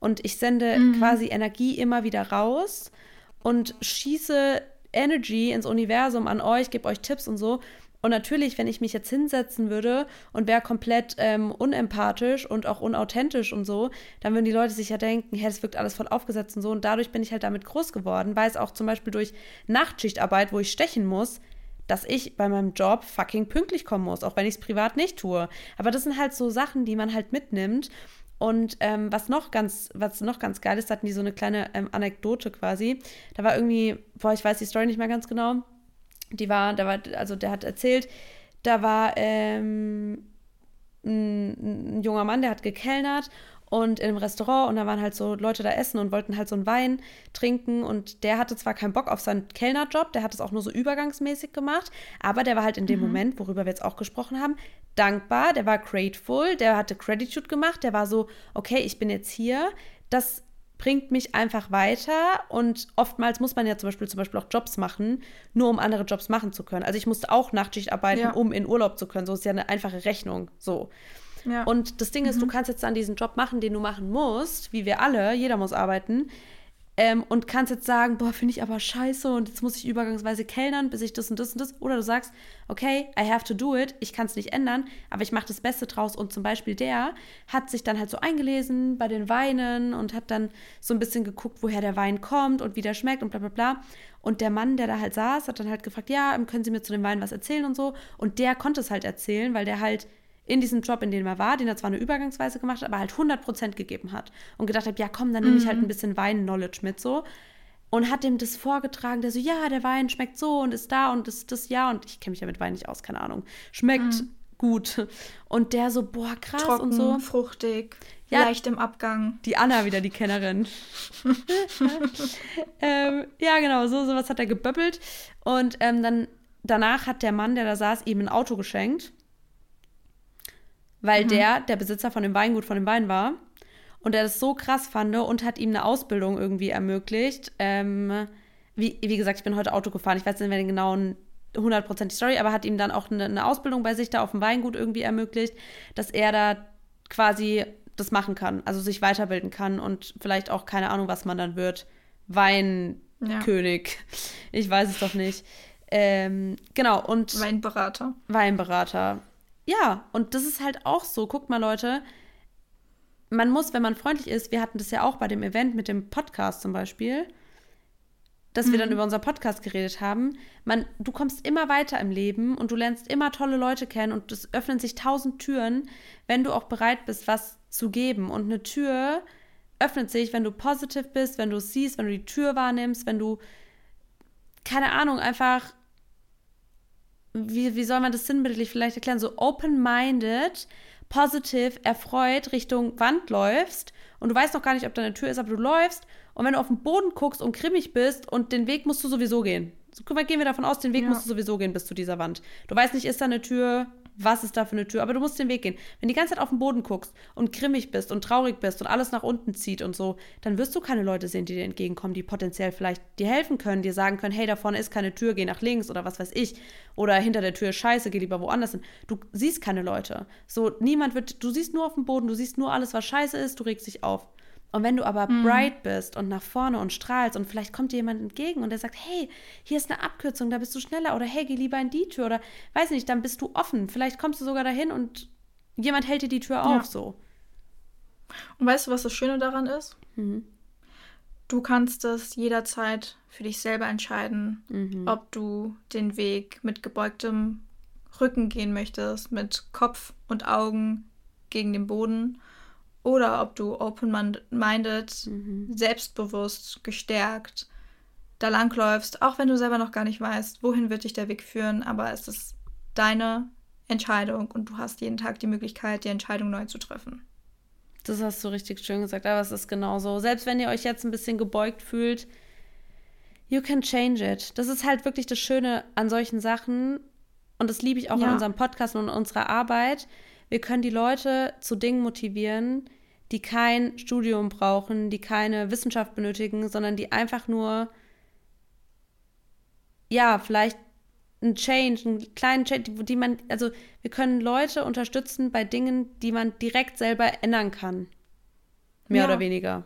Und ich sende mhm. quasi Energie immer wieder raus und schieße Energy ins Universum an euch, gebe euch Tipps und so. Und natürlich, wenn ich mich jetzt hinsetzen würde und wäre komplett ähm, unempathisch und auch unauthentisch und so, dann würden die Leute sich ja denken, hey, das wirkt alles voll aufgesetzt und so. Und dadurch bin ich halt damit groß geworden, weil es auch zum Beispiel durch Nachtschichtarbeit, wo ich stechen muss, dass ich bei meinem Job fucking pünktlich kommen muss, auch wenn ich es privat nicht tue. Aber das sind halt so Sachen, die man halt mitnimmt. Und ähm, was noch ganz, was noch ganz geil ist, hatten die so eine kleine ähm, Anekdote quasi. Da war irgendwie, boah, ich weiß die Story nicht mehr ganz genau. Die war, da war, also der hat erzählt, da war ähm, ein, ein junger Mann, der hat gekellnert und in einem Restaurant und da waren halt so Leute da essen und wollten halt so einen Wein trinken und der hatte zwar keinen Bock auf seinen Kellnerjob, der hat es auch nur so übergangsmäßig gemacht, aber der war halt in dem mhm. Moment, worüber wir jetzt auch gesprochen haben, dankbar, der war grateful, der hatte Gratitude gemacht, der war so, okay, ich bin jetzt hier, das bringt mich einfach weiter und oftmals muss man ja zum Beispiel zum Beispiel auch Jobs machen, nur um andere Jobs machen zu können. Also ich musste auch Nachtschicht arbeiten, ja. um in Urlaub zu können. So ist ja eine einfache Rechnung. So. Ja. Und das Ding ist, mhm. du kannst jetzt dann diesen Job machen, den du machen musst, wie wir alle, jeder muss arbeiten. Ähm, und kannst jetzt sagen, boah, finde ich aber scheiße und jetzt muss ich übergangsweise kellnern, bis ich das und das und das. Oder du sagst, okay, I have to do it, ich kann es nicht ändern, aber ich mache das Beste draus. Und zum Beispiel der hat sich dann halt so eingelesen bei den Weinen und hat dann so ein bisschen geguckt, woher der Wein kommt und wie der schmeckt und bla bla bla. Und der Mann, der da halt saß, hat dann halt gefragt, ja, können Sie mir zu dem Wein was erzählen und so. Und der konnte es halt erzählen, weil der halt in diesem Job, in dem er war, den er zwar eine Übergangsweise gemacht hat, aber halt 100% gegeben hat. Und gedacht hat, ja komm, dann nehme ich halt mhm. ein bisschen Wein-Knowledge mit so. Und hat dem das vorgetragen, der so, ja, der Wein schmeckt so und ist da und ist das ja. Und ich kenne mich ja mit Wein nicht aus, keine Ahnung. Schmeckt mhm. gut. Und der so, boah, krass
Trocken,
und so.
fruchtig, ja, leicht im Abgang.
Die Anna wieder, die Kennerin. ähm, ja, genau, so sowas hat er geböppelt. Und ähm, dann danach hat der Mann, der da saß, ihm ein Auto geschenkt weil mhm. der der Besitzer von dem Weingut von dem Wein war und er das so krass fand und hat ihm eine Ausbildung irgendwie ermöglicht. Ähm, wie, wie gesagt, ich bin heute Auto gefahren, ich weiß nicht mehr den genauen 100% die Story, aber hat ihm dann auch eine, eine Ausbildung bei sich da auf dem Weingut irgendwie ermöglicht, dass er da quasi das machen kann, also sich weiterbilden kann und vielleicht auch keine Ahnung, was man dann wird. Weinkönig. Ja. Ich weiß es doch nicht. Ähm, genau, und.
Weinberater.
Weinberater. Ja, und das ist halt auch so. Guckt mal, Leute, man muss, wenn man freundlich ist, wir hatten das ja auch bei dem Event mit dem Podcast zum Beispiel, dass mhm. wir dann mhm. über unser Podcast geredet haben. Man, du kommst immer weiter im Leben und du lernst immer tolle Leute kennen und es öffnen sich tausend Türen, wenn du auch bereit bist, was zu geben. Und eine Tür öffnet sich, wenn du positiv bist, wenn du es siehst, wenn du die Tür wahrnimmst, wenn du, keine Ahnung, einfach wie, wie soll man das sinnbildlich vielleicht erklären, so open-minded, positiv, erfreut Richtung Wand läufst und du weißt noch gar nicht, ob da eine Tür ist, aber du läufst und wenn du auf den Boden guckst und grimmig bist und den Weg musst du sowieso gehen. So, gehen wir davon aus, den Weg ja. musst du sowieso gehen bis zu dieser Wand. Du weißt nicht, ist da eine Tür, was ist da für eine Tür, aber du musst den Weg gehen. Wenn du die ganze Zeit auf den Boden guckst und grimmig bist und traurig bist und alles nach unten zieht und so, dann wirst du keine Leute sehen, die dir entgegenkommen, die potenziell vielleicht dir helfen können, dir sagen können, hey, da vorne ist keine Tür, geh nach links oder was weiß ich. Oder hinter der Tür scheiße, geh lieber woanders hin. Du siehst keine Leute. So, niemand wird, du siehst nur auf dem Boden, du siehst nur alles, was scheiße ist, du regst dich auf. Und wenn du aber mhm. bright bist und nach vorne und strahlst und vielleicht kommt dir jemand entgegen und der sagt, hey, hier ist eine Abkürzung, da bist du schneller oder hey, geh lieber in die Tür oder weiß nicht, dann bist du offen. Vielleicht kommst du sogar dahin und jemand hält dir die Tür ja. auf so.
Und weißt du, was das Schöne daran ist? Mhm. Du kannst es jederzeit für dich selber entscheiden, mhm. ob du den Weg mit gebeugtem Rücken gehen möchtest, mit Kopf und Augen gegen den Boden oder ob du open-minded, mhm. selbstbewusst, gestärkt da langläufst, auch wenn du selber noch gar nicht weißt, wohin wird dich der Weg führen, aber es ist deine Entscheidung und du hast jeden Tag die Möglichkeit, die Entscheidung neu zu treffen.
Das hast du richtig schön gesagt, aber es ist genauso. Selbst wenn ihr euch jetzt ein bisschen gebeugt fühlt, you can change it. Das ist halt wirklich das Schöne an solchen Sachen und das liebe ich auch ja. in unserem Podcast und in unserer Arbeit. Wir können die Leute zu Dingen motivieren, die kein Studium brauchen, die keine Wissenschaft benötigen, sondern die einfach nur, ja, vielleicht einen Change, einen kleinen Change, die man, also wir können Leute unterstützen bei Dingen, die man direkt selber ändern kann. Mehr ja. oder weniger.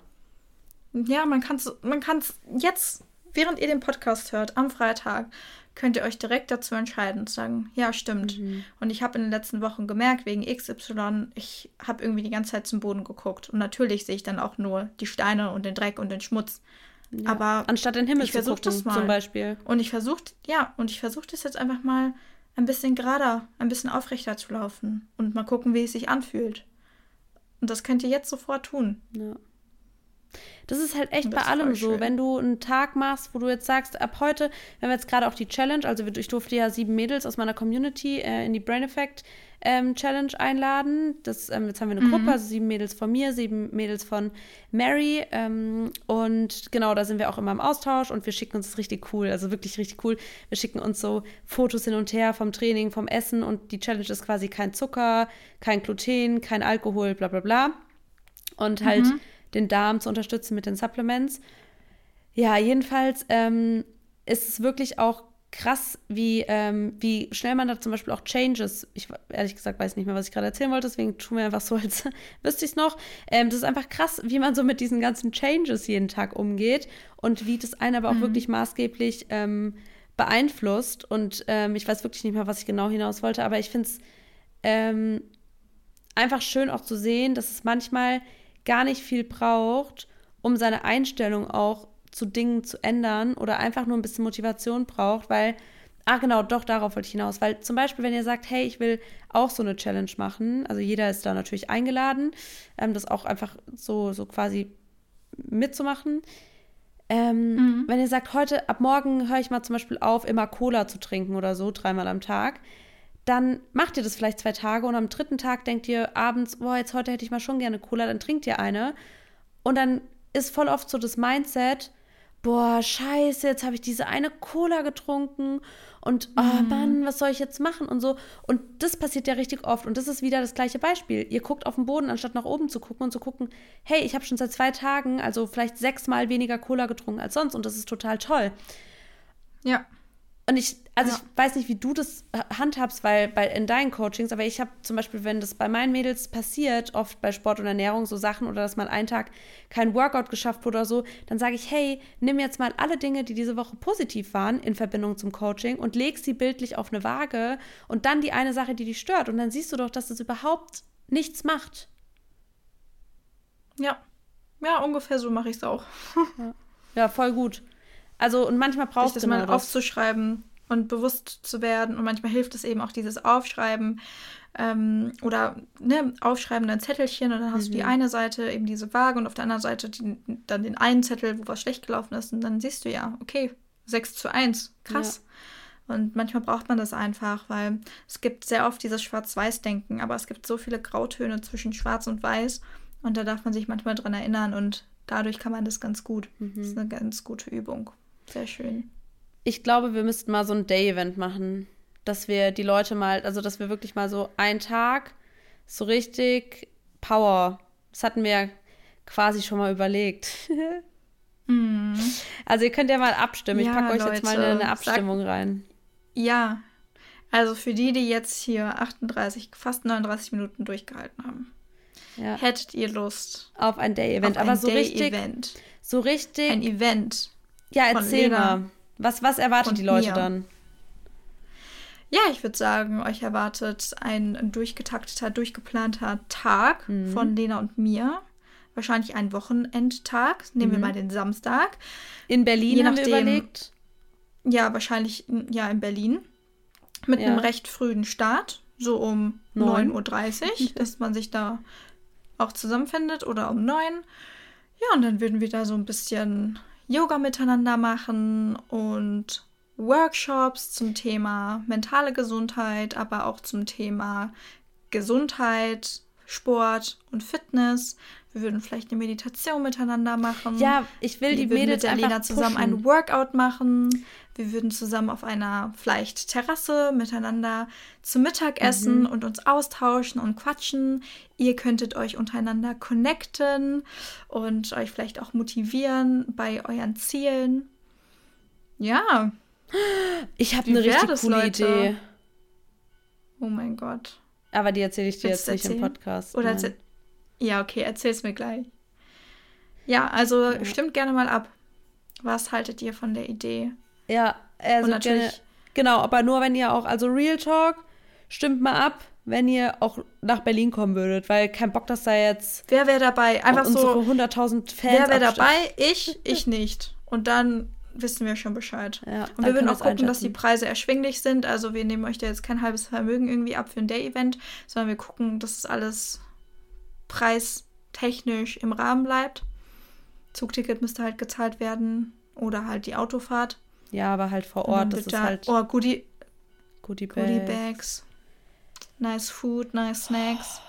Ja, man kann es man kann's jetzt, während ihr den Podcast hört, am Freitag, könnt ihr euch direkt dazu entscheiden und sagen, ja, stimmt. Mhm. Und ich habe in den letzten Wochen gemerkt, wegen XY, ich habe irgendwie die ganze Zeit zum Boden geguckt. Und natürlich sehe ich dann auch nur die Steine und den Dreck und den Schmutz. Ja. Aber
anstatt den Himmel zu gucken, das mal. zum Beispiel.
Und ich versuche, ja, und ich versuche das jetzt einfach mal ein bisschen gerader, ein bisschen aufrechter zu laufen und mal gucken, wie es sich anfühlt. Und das könnt ihr jetzt sofort tun.
Ja. Das ist halt echt bei allem so. Wenn du einen Tag machst, wo du jetzt sagst, ab heute, wenn wir jetzt gerade auch die Challenge, also ich durfte ja sieben Mädels aus meiner Community äh, in die Brain Effect ähm, Challenge einladen. Das, ähm, jetzt haben wir eine mhm. Gruppe, also sieben Mädels von mir, sieben Mädels von Mary. Ähm, und genau, da sind wir auch immer im Austausch und wir schicken uns das richtig cool, also wirklich richtig cool. Wir schicken uns so Fotos hin und her vom Training, vom Essen und die Challenge ist quasi kein Zucker, kein Gluten, kein Alkohol, bla bla bla. Und halt mhm den Darm zu unterstützen mit den Supplements. Ja, jedenfalls ähm, ist es wirklich auch krass, wie, ähm, wie schnell man da zum Beispiel auch Changes, ich ehrlich gesagt weiß nicht mehr, was ich gerade erzählen wollte, deswegen tun wir einfach so, als wüsste ich es noch. Ähm, das ist einfach krass, wie man so mit diesen ganzen Changes jeden Tag umgeht und wie das einen aber auch mhm. wirklich maßgeblich ähm, beeinflusst. Und ähm, ich weiß wirklich nicht mehr, was ich genau hinaus wollte, aber ich finde es ähm, einfach schön auch zu sehen, dass es manchmal gar nicht viel braucht, um seine Einstellung auch zu Dingen zu ändern oder einfach nur ein bisschen Motivation braucht, weil, ah genau, doch darauf wollte ich hinaus, weil zum Beispiel, wenn ihr sagt, hey, ich will auch so eine Challenge machen, also jeder ist da natürlich eingeladen, ähm, das auch einfach so, so quasi mitzumachen. Ähm, mhm. Wenn ihr sagt, heute, ab morgen höre ich mal zum Beispiel auf, immer Cola zu trinken oder so, dreimal am Tag, dann macht ihr das vielleicht zwei Tage und am dritten Tag denkt ihr abends, boah, jetzt heute hätte ich mal schon gerne Cola, dann trinkt ihr eine. Und dann ist voll oft so das Mindset, boah, scheiße, jetzt habe ich diese eine Cola getrunken und oh mhm. Mann, was soll ich jetzt machen und so. Und das passiert ja richtig oft und das ist wieder das gleiche Beispiel. Ihr guckt auf den Boden, anstatt nach oben zu gucken und zu gucken, hey, ich habe schon seit zwei Tagen, also vielleicht sechsmal weniger Cola getrunken als sonst und das ist total toll.
Ja.
Und ich, also ja. ich weiß nicht, wie du das handhabst, weil bei, in deinen Coachings, aber ich habe zum Beispiel, wenn das bei meinen Mädels passiert, oft bei Sport und Ernährung so Sachen oder dass mal einen Tag kein Workout geschafft wurde oder so, dann sage ich, hey, nimm jetzt mal alle Dinge, die diese Woche positiv waren in Verbindung zum Coaching und leg sie bildlich auf eine Waage und dann die eine Sache, die dich stört. Und dann siehst du doch, dass es überhaupt nichts macht.
Ja. Ja, ungefähr so mache ich es auch.
ja. ja, voll gut. Also, und manchmal braucht
es mal aufzuschreiben und bewusst zu werden. Und manchmal hilft es eben auch dieses Aufschreiben ähm, oder ne, Aufschreiben ein Zettelchen und dann hast mhm. du die mhm. eine Seite eben diese Waage und auf der anderen Seite die, dann den einen Zettel, wo was schlecht gelaufen ist. Und dann siehst du ja, okay, 6 zu 1, krass. Ja. Und manchmal braucht man das einfach, weil es gibt sehr oft dieses Schwarz-Weiß-Denken, aber es gibt so viele Grautöne zwischen Schwarz und Weiß und da darf man sich manchmal dran erinnern und dadurch kann man das ganz gut. Mhm. Das ist eine ganz gute Übung. Sehr schön.
Ich glaube, wir müssten mal so ein Day-Event machen, dass wir die Leute mal, also dass wir wirklich mal so einen Tag so richtig Power, das hatten wir quasi schon mal überlegt. mm. Also ihr könnt ja mal abstimmen. Ja, ich packe euch Leute, jetzt mal eine, eine Abstimmung sag, rein.
Ja, also für die, die jetzt hier 38, fast 39 Minuten durchgehalten haben. Ja. Hättet ihr Lust
auf ein Day-Event, aber so Day richtig, Event. so richtig.
Ein Event.
Ja, erzähl mal. Was, was erwartet die Leute mir. dann?
Ja, ich würde sagen, euch erwartet ein durchgetakteter, durchgeplanter Tag mhm. von Lena und mir. Wahrscheinlich ein Wochenendtag. Nehmen mhm. wir mal den Samstag.
In Berlin Je haben nachdem, wir überlegt.
Ja, wahrscheinlich ja in Berlin. Mit ja. einem recht frühen Start. So um 9.30 Uhr, dass man sich da auch zusammenfindet. Oder um 9 Ja, und dann würden wir da so ein bisschen Yoga miteinander machen und Workshops zum Thema mentale Gesundheit, aber auch zum Thema Gesundheit, Sport und Fitness. Wir würden vielleicht eine Meditation miteinander machen.
Ja, ich will
wir
die Mädels
mit der Lena zusammen
pushen.
ein Workout machen. Wir würden zusammen auf einer vielleicht Terrasse miteinander zu Mittag essen
Mhm.
und uns austauschen und quatschen. Ihr könntet euch untereinander connecten und euch vielleicht auch motivieren bei euren Zielen. Ja,
Ich habe eine richtig
das,
coole
Leute?
Idee.
oh mein Gott.
Aber die erzähle ich dir
Willst
jetzt nicht im
erzählen?
Podcast.
Oder erzähl Ja, okay, erzähl's mir gleich. Ja, also
Ja.
stimmt gerne mal ab. Was haltet ihr von der Idee?
Ja, also
Und natürlich-
gerne, genau, aber nur wenn ihr auch, also Real Talk, stimmt mal ab, wenn ihr auch nach Berlin kommen würdet, weil kein Bock, dass da jetzt
Wer wäre dabei? Einfach
unsere
so,
100.000 Fans
wer wäre dabei? Ich, ich nicht. Und dann wissen wir schon Bescheid.
Ja,
Und wir würden auch gucken, dass die. Preise erschwinglich sind. Also wir nehmen euch da jetzt kein halbes Vermögen irgendwie ab für ein Day-Event, sondern wir gucken, dass es alles preistechnisch im Rahmen bleibt. Zugticket müsste halt gezahlt werden oder halt die Autofahrt.
Ja, aber halt vor Ort, das ist
da-
halt
Oh, Goodie,
Goodie
Goodie
Bag.
Bags. Nice Food, nice Snacks.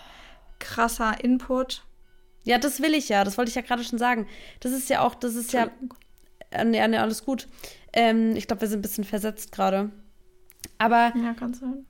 Krasser Input.
Ja, das will ich ja, das wollte ich ja gerade schon sagen. Das ist ja auch, das ist ja, äh, nee, nee, alles gut. Ähm, ich glaube, wir sind ein bisschen versetzt gerade. Aber
Ja,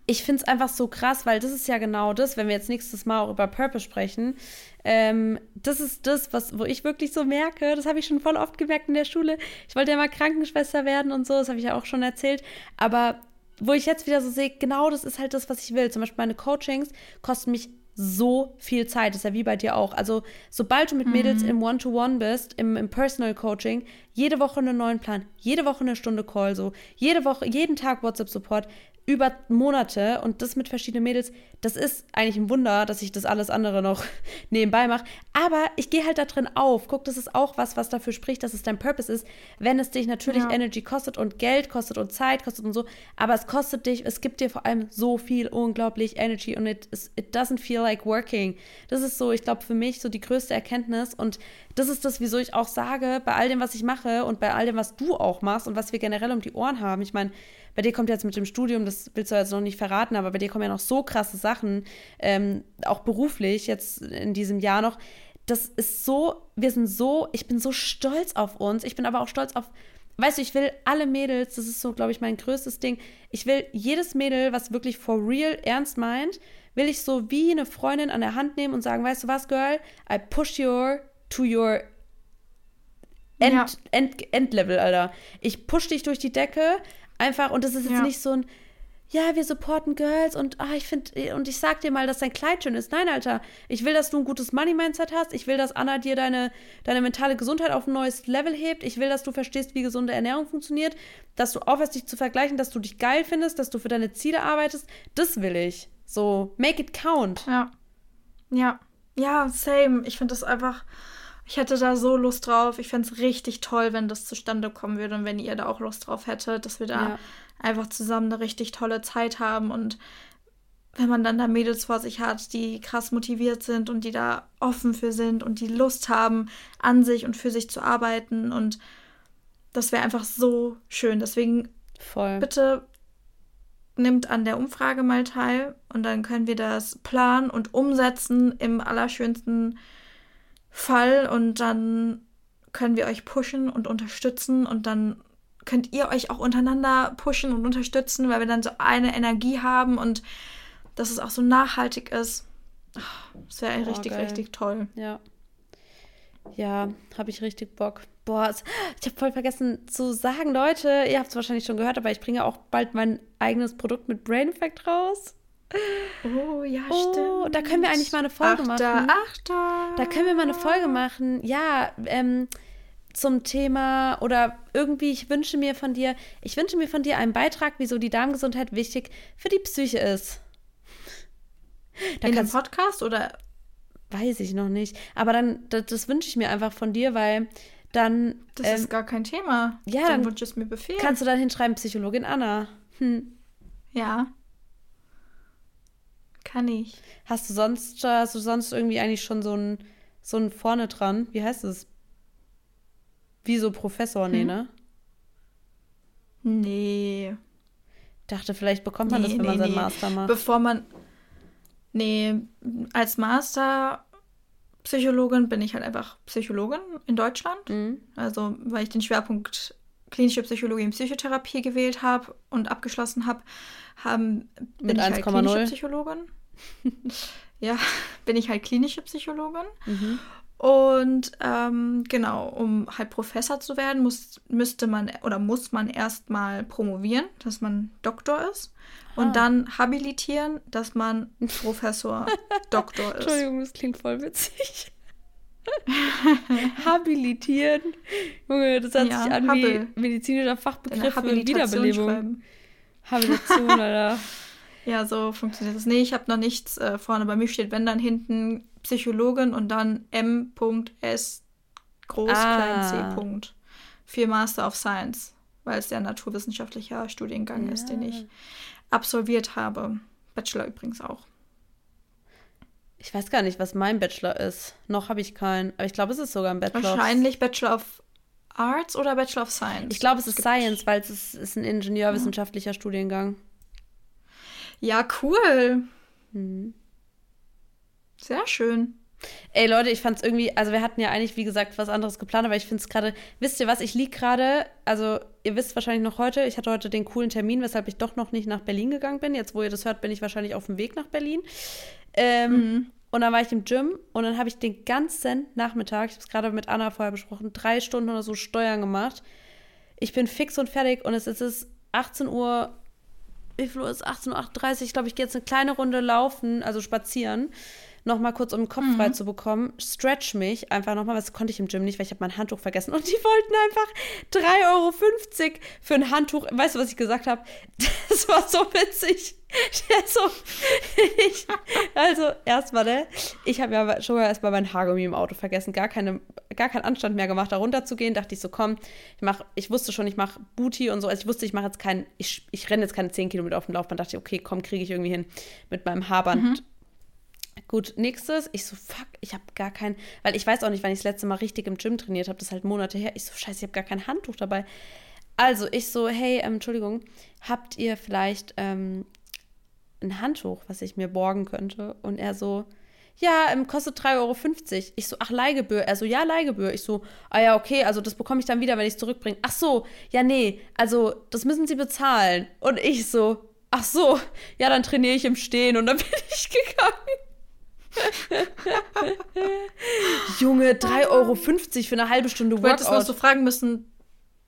ich finde es einfach so krass, weil das ist ja genau das, wenn wir jetzt nächstes Mal auch über Purpose sprechen. Ähm, das ist das, was, wo ich wirklich so merke, das habe ich schon voll oft gemerkt in der Schule. Ich wollte ja mal Krankenschwester werden und so, das habe ich ja auch schon erzählt. Aber wo ich jetzt wieder so sehe, genau das ist halt das, was ich will. Zum Beispiel meine Coachings kosten mich so viel Zeit. Das ist ja wie bei dir auch. Also, sobald du mit Mädels im One-to-One bist, im, im Personal Coaching, jede Woche einen neuen Plan, jede Woche eine Stunde Call, so, jede Woche, jeden Tag WhatsApp-Support, über Monate und das mit verschiedenen Mädels, das ist eigentlich ein Wunder, dass ich das alles andere noch nebenbei mache. Aber ich gehe halt da drin auf. Guck, das ist auch was, was dafür spricht, dass es dein Purpose ist, wenn es dich natürlich
Ja.
Energy kostet und Geld kostet und Zeit kostet und so. Aber es kostet dich, es gibt dir vor allem so viel unglaublich Energy und it, is- it doesn't feel like working. Das ist so, ich glaube, für mich so die größte Erkenntnis und das ist das, wieso ich auch sage, bei all dem, was ich mache und bei all dem, was du auch machst und was wir generell um die Ohren haben. Ich meine, bei dir kommt jetzt mit dem Studium, das willst du jetzt noch nicht verraten, aber bei dir kommen ja noch so krasse Sachen, ähm, auch beruflich jetzt in diesem Jahr noch. Das ist so, wir sind so, ich bin so stolz auf uns. Ich bin aber auch stolz auf, weißt du, ich will alle Mädels, das ist so, glaube ich, mein größtes Ding. Ich will jedes Mädel, was wirklich for real ernst meint, will ich so wie eine Freundin an der Hand nehmen und sagen, weißt du was, Girl, I push you to your End,
Ja.
End, Endlevel, Alter. Ich push dich durch die Decke, einfach, und das ist jetzt
Ja.
nicht so ein, ja, wir supporten Girls und ah, ich finde, und ich sag dir mal, dass dein Kleid schön ist. Nein, Alter, ich will, dass du ein gutes Money-Mindset hast. Ich will, dass Anna dir deine, deine mentale Gesundheit auf ein neues Level hebt. Ich will, dass du verstehst, wie gesunde Ernährung funktioniert, dass du aufhörst, dich zu vergleichen, dass du dich geil findest, dass du für deine Ziele arbeitest. Das will ich. So, make it count.
Ja. Ja. Ja, same. Ich finde das einfach. Ich hätte da so Lust drauf. Ich fände es richtig toll, wenn das zustande kommen würde und wenn ihr da auch Lust drauf hättet, dass wir da
Ja.
einfach zusammen eine richtig tolle Zeit haben und wenn man dann da Mädels vor sich hat, die krass motiviert sind und die da offen für sind und die Lust haben, an sich und für sich zu arbeiten und das wäre einfach so schön. Deswegen
Voll.
bitte nimmt an der Umfrage mal teil und dann können wir das planen und umsetzen im allerschönsten Fall und dann können wir euch pushen und unterstützen und dann könnt ihr euch auch untereinander pushen und unterstützen, weil wir dann so eine Energie haben und dass es auch so nachhaltig ist. Ach, Das wäre
Boah,
richtig,
geil.
richtig toll.
Ja. Ja, habe ich richtig Bock. Boah, ich habe voll vergessen zu sagen, Leute, ihr habt es wahrscheinlich schon gehört, aber ich bringe auch bald mein eigenes Produkt mit Brain Effect raus.
Oh, ja,
Oh,
stimmt.
da können wir eigentlich mal eine Folge
Achter,
machen.
Achter.
Da können wir mal eine Folge machen. Ja, ähm, zum Thema oder irgendwie, ich wünsche mir von dir, ich wünsche mir von dir einen Beitrag, wieso die Darmgesundheit wichtig für die Psyche ist. Da
In dem
kannst,
Podcast oder
weiß ich noch nicht. Aber dann, das, das wünsche ich mir einfach von dir, weil dann
Das
ähm,
ist gar kein Thema.
ja, dann
Wunsch ist mir Befehl.
kannst du dann hinschreiben, Psychologin Anna. Hm.
ja. Kann ich.
Hast du sonst, hast du sonst irgendwie eigentlich schon so ein, so ein vorne dran? Wie heißt es? Wie so Professor, nee,
Hm?
ne?
Nee.
Dachte, vielleicht bekommt man das,
Nee,
wenn man
nee,
seinen
nee.
Master macht.
Bevor man. Nee, als Master-Psychologin bin ich halt einfach Psychologin in Deutschland.
Mhm.
Also, weil ich den Schwerpunkt klinische Psychologie und Psychotherapie gewählt habe und abgeschlossen habe, haben, bin
Mit
ich halt
1,0.
klinische Psychologin. ja, bin ich halt klinische Psychologin.
Mhm.
Und ähm, genau, um halt Professor zu werden, muss, müsste man oder muss man erstmal promovieren, dass man Doktor ist.
Ah.
Und dann habilitieren, dass man Professor Doktor ist.
Entschuldigung, das klingt voll witzig. Habilitieren. Junge, das hört
Ja,
sich an
Habil.
wie medizinischer Fachbegriff für Wiederbelebung. Habilitation, Alter.
Ja, so funktioniert das. Nee, ich habe noch nichts äh, vorne. Bei mir steht, wenn dann hinten Psychologin und dann M.S. groß,
Ah.
klein c. Punkt. Für Master of Science, weil es der naturwissenschaftlicher Studiengang ist, den ich absolviert habe. Bachelor übrigens auch.
Ich weiß gar nicht, was mein Bachelor ist. Noch habe ich keinen. Aber ich glaube, es ist sogar ein Bachelor. of-
Wahrscheinlich Bachelor of Arts oder Bachelor of Science.
Ich glaube, es ist Science, weil es ist, ist ein ingenieurwissenschaftlicher Studiengang.
Ja, cool.
Mhm.
Sehr schön.
Ey Leute, ich fand's irgendwie, also wir hatten ja eigentlich, wie gesagt, was anderes geplant, aber ich find's gerade, wisst ihr was, ich lieg gerade, also ihr wisst wahrscheinlich noch heute, ich hatte heute den coolen Termin, weshalb ich doch noch nicht nach Berlin gegangen bin. Jetzt, wo ihr das hört, bin ich wahrscheinlich auf dem Weg nach Berlin. Ähm,
Mhm.
Und dann war ich im Gym und dann habe ich den ganzen Nachmittag, ich habe es gerade mit Anna vorher besprochen, drei Stunden oder so Steuern gemacht. Ich bin fix und fertig und es ist es 18 Uhr, wie viel Uhr ist es? 18.38 Uhr, ich glaube, ich gehe jetzt eine kleine Runde laufen, also spazieren, nochmal kurz, um den Kopf frei zu bekommen, stretch mich einfach nochmal, was konnte ich im Gym nicht, weil ich habe mein Handtuch vergessen und die wollten einfach 3,50 Euro für ein Handtuch. Weißt du, was ich gesagt habe? Das war so witzig. Der so, ich, also erstmal, ne? Ich habe ja schon erstmal mein Haargummi im Auto vergessen, gar, keine, gar keinen Anstand mehr gemacht, da runterzugehen. Dachte ich so, komm, ich mach, ich wusste schon, ich mache Booty und so. Also ich wusste, ich mache jetzt keinen, ich, ich renne jetzt keine 10 Kilometer auf dem Laufband. Dachte ich, okay, komm, kriege ich irgendwie hin mit meinem Haarband. Gut, nächstes, ich so, fuck, ich habe gar kein, weil ich weiß auch nicht, wann ich das letzte Mal richtig im Gym trainiert habe, das ist halt Monate her. Ich so, scheiße, ich habe gar kein Handtuch dabei. Also, ich so, hey, ähm, Entschuldigung, habt ihr vielleicht ähm, ein Handtuch, was ich mir borgen könnte? Und er so, ja, ähm, kostet 3,50 Euro. Ich so, ach, Leihgebühr. Er so, ja, Leihgebühr. Ich so, ah ja, okay, also das bekomme ich dann wieder, wenn ich es zurückbringe. Ach so, ja, nee, also das müssen Sie bezahlen. Und ich so, ach so, ja, dann trainiere ich im Stehen. Und dann bin ich gegangen. Junge, 3,50 Euro für eine halbe Stunde
Du hättest noch
Workout.
so fragen müssen,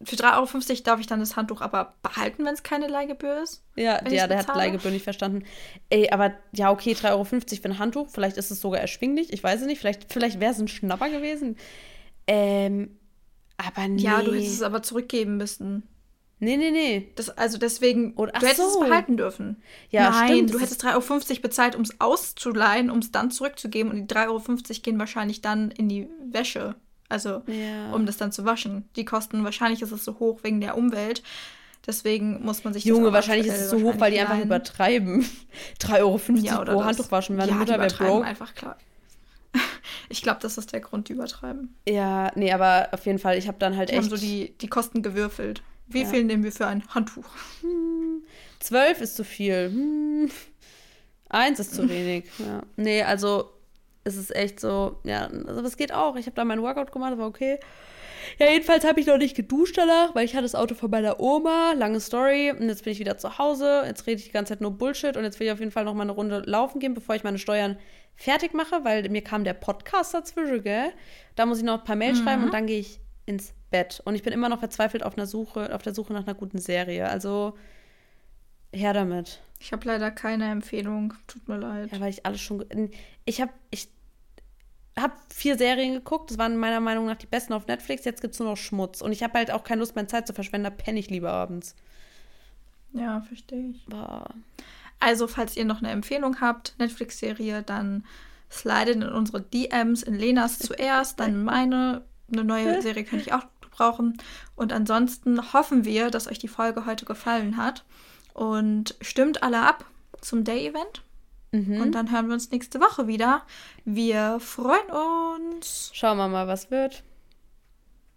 für 3,50 Euro darf ich dann das Handtuch aber behalten, wenn es keine Leihgebühr ist?
Ja,
ich's
der hat? Leihgebühr nicht verstanden. Ey, aber ja, okay, 3,50 Euro für ein Handtuch. Vielleicht ist es sogar erschwinglich. Ich weiß es nicht. Vielleicht, vielleicht wäre es ein Schnapper gewesen. Ähm, aber nee.
Ja, du hättest es aber zurückgeben müssen.
Nee, nee, nee.
Das, also deswegen,
Oder- ach
du hättest
so.
es behalten dürfen.
Ja,
Nein,
stimmt,
du hättest 3,50 Euro bezahlt, um es auszuleihen, um es dann zurückzugeben. Und die 3,50 Euro gehen wahrscheinlich dann in die Wäsche. Also,
Ja.
um das dann zu waschen. Die kosten, wahrscheinlich ist es so hoch wegen der Umwelt. Deswegen muss man sich das
Junge, wahrscheinlich ist es so hoch, weil die einfach übertreiben. 3,50 Euro
ja, oder
pro
das.
Handtuch waschen. Meine
ja,
Mutter wäre
übertreiben
broke.
einfach klar. Ich glaube, das ist der Grund, die übertreiben.
Ja, nee, aber auf jeden Fall, ich habe dann halt
Die
echt.
haben so die, die Kosten gewürfelt. Wie
Ja.
viel nehmen wir für ein Handtuch?
Zwölf ist zu viel. Hm. Eins ist zu wenig. Ja. Nee, also es ist echt so, ja, also das geht auch. Ich habe da mein Workout gemacht, war okay. Ja, jedenfalls habe ich noch nicht geduscht danach, weil ich hatte das Auto von meiner Oma. Lange Story. Und jetzt bin ich wieder zu Hause. Jetzt rede ich die ganze Zeit nur Bullshit. Und jetzt will ich auf jeden Fall noch mal eine Runde laufen gehen, bevor ich meine Steuern fertig mache, weil mir kam der Podcast dazwischen, gell? Da muss ich noch ein paar Mails schreiben und dann gehe ich ins Bett. Und ich bin immer noch verzweifelt auf, einer Suche, auf der Suche nach einer guten Serie. Also her damit.
Ich habe leider keine Empfehlung. Tut mir leid.
Ja, weil ich alles schon. Ich habe ich hab vier Serien geguckt. Das waren meiner Meinung nach die besten auf Netflix. Jetzt gibt es nur noch Schmutz. Und ich habe halt auch keine Lust, meine Zeit zu verschwenden. Da penne ich lieber abends.
Ja, verstehe ich.
Boah.
Also, falls ihr noch eine Empfehlung habt, Netflix-Serie, dann slidet in unsere DMs in Lenas zuerst, dann meine. Eine neue Serie könnte ich auch brauchen. Und ansonsten hoffen wir, dass euch die Folge heute gefallen hat. Und stimmt alle ab zum Day-Event.
Mhm.
Und dann hören wir uns nächste Woche wieder. Wir freuen uns.
Schauen wir mal, was wird.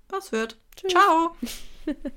Was wird?
Tschüss.
Ciao.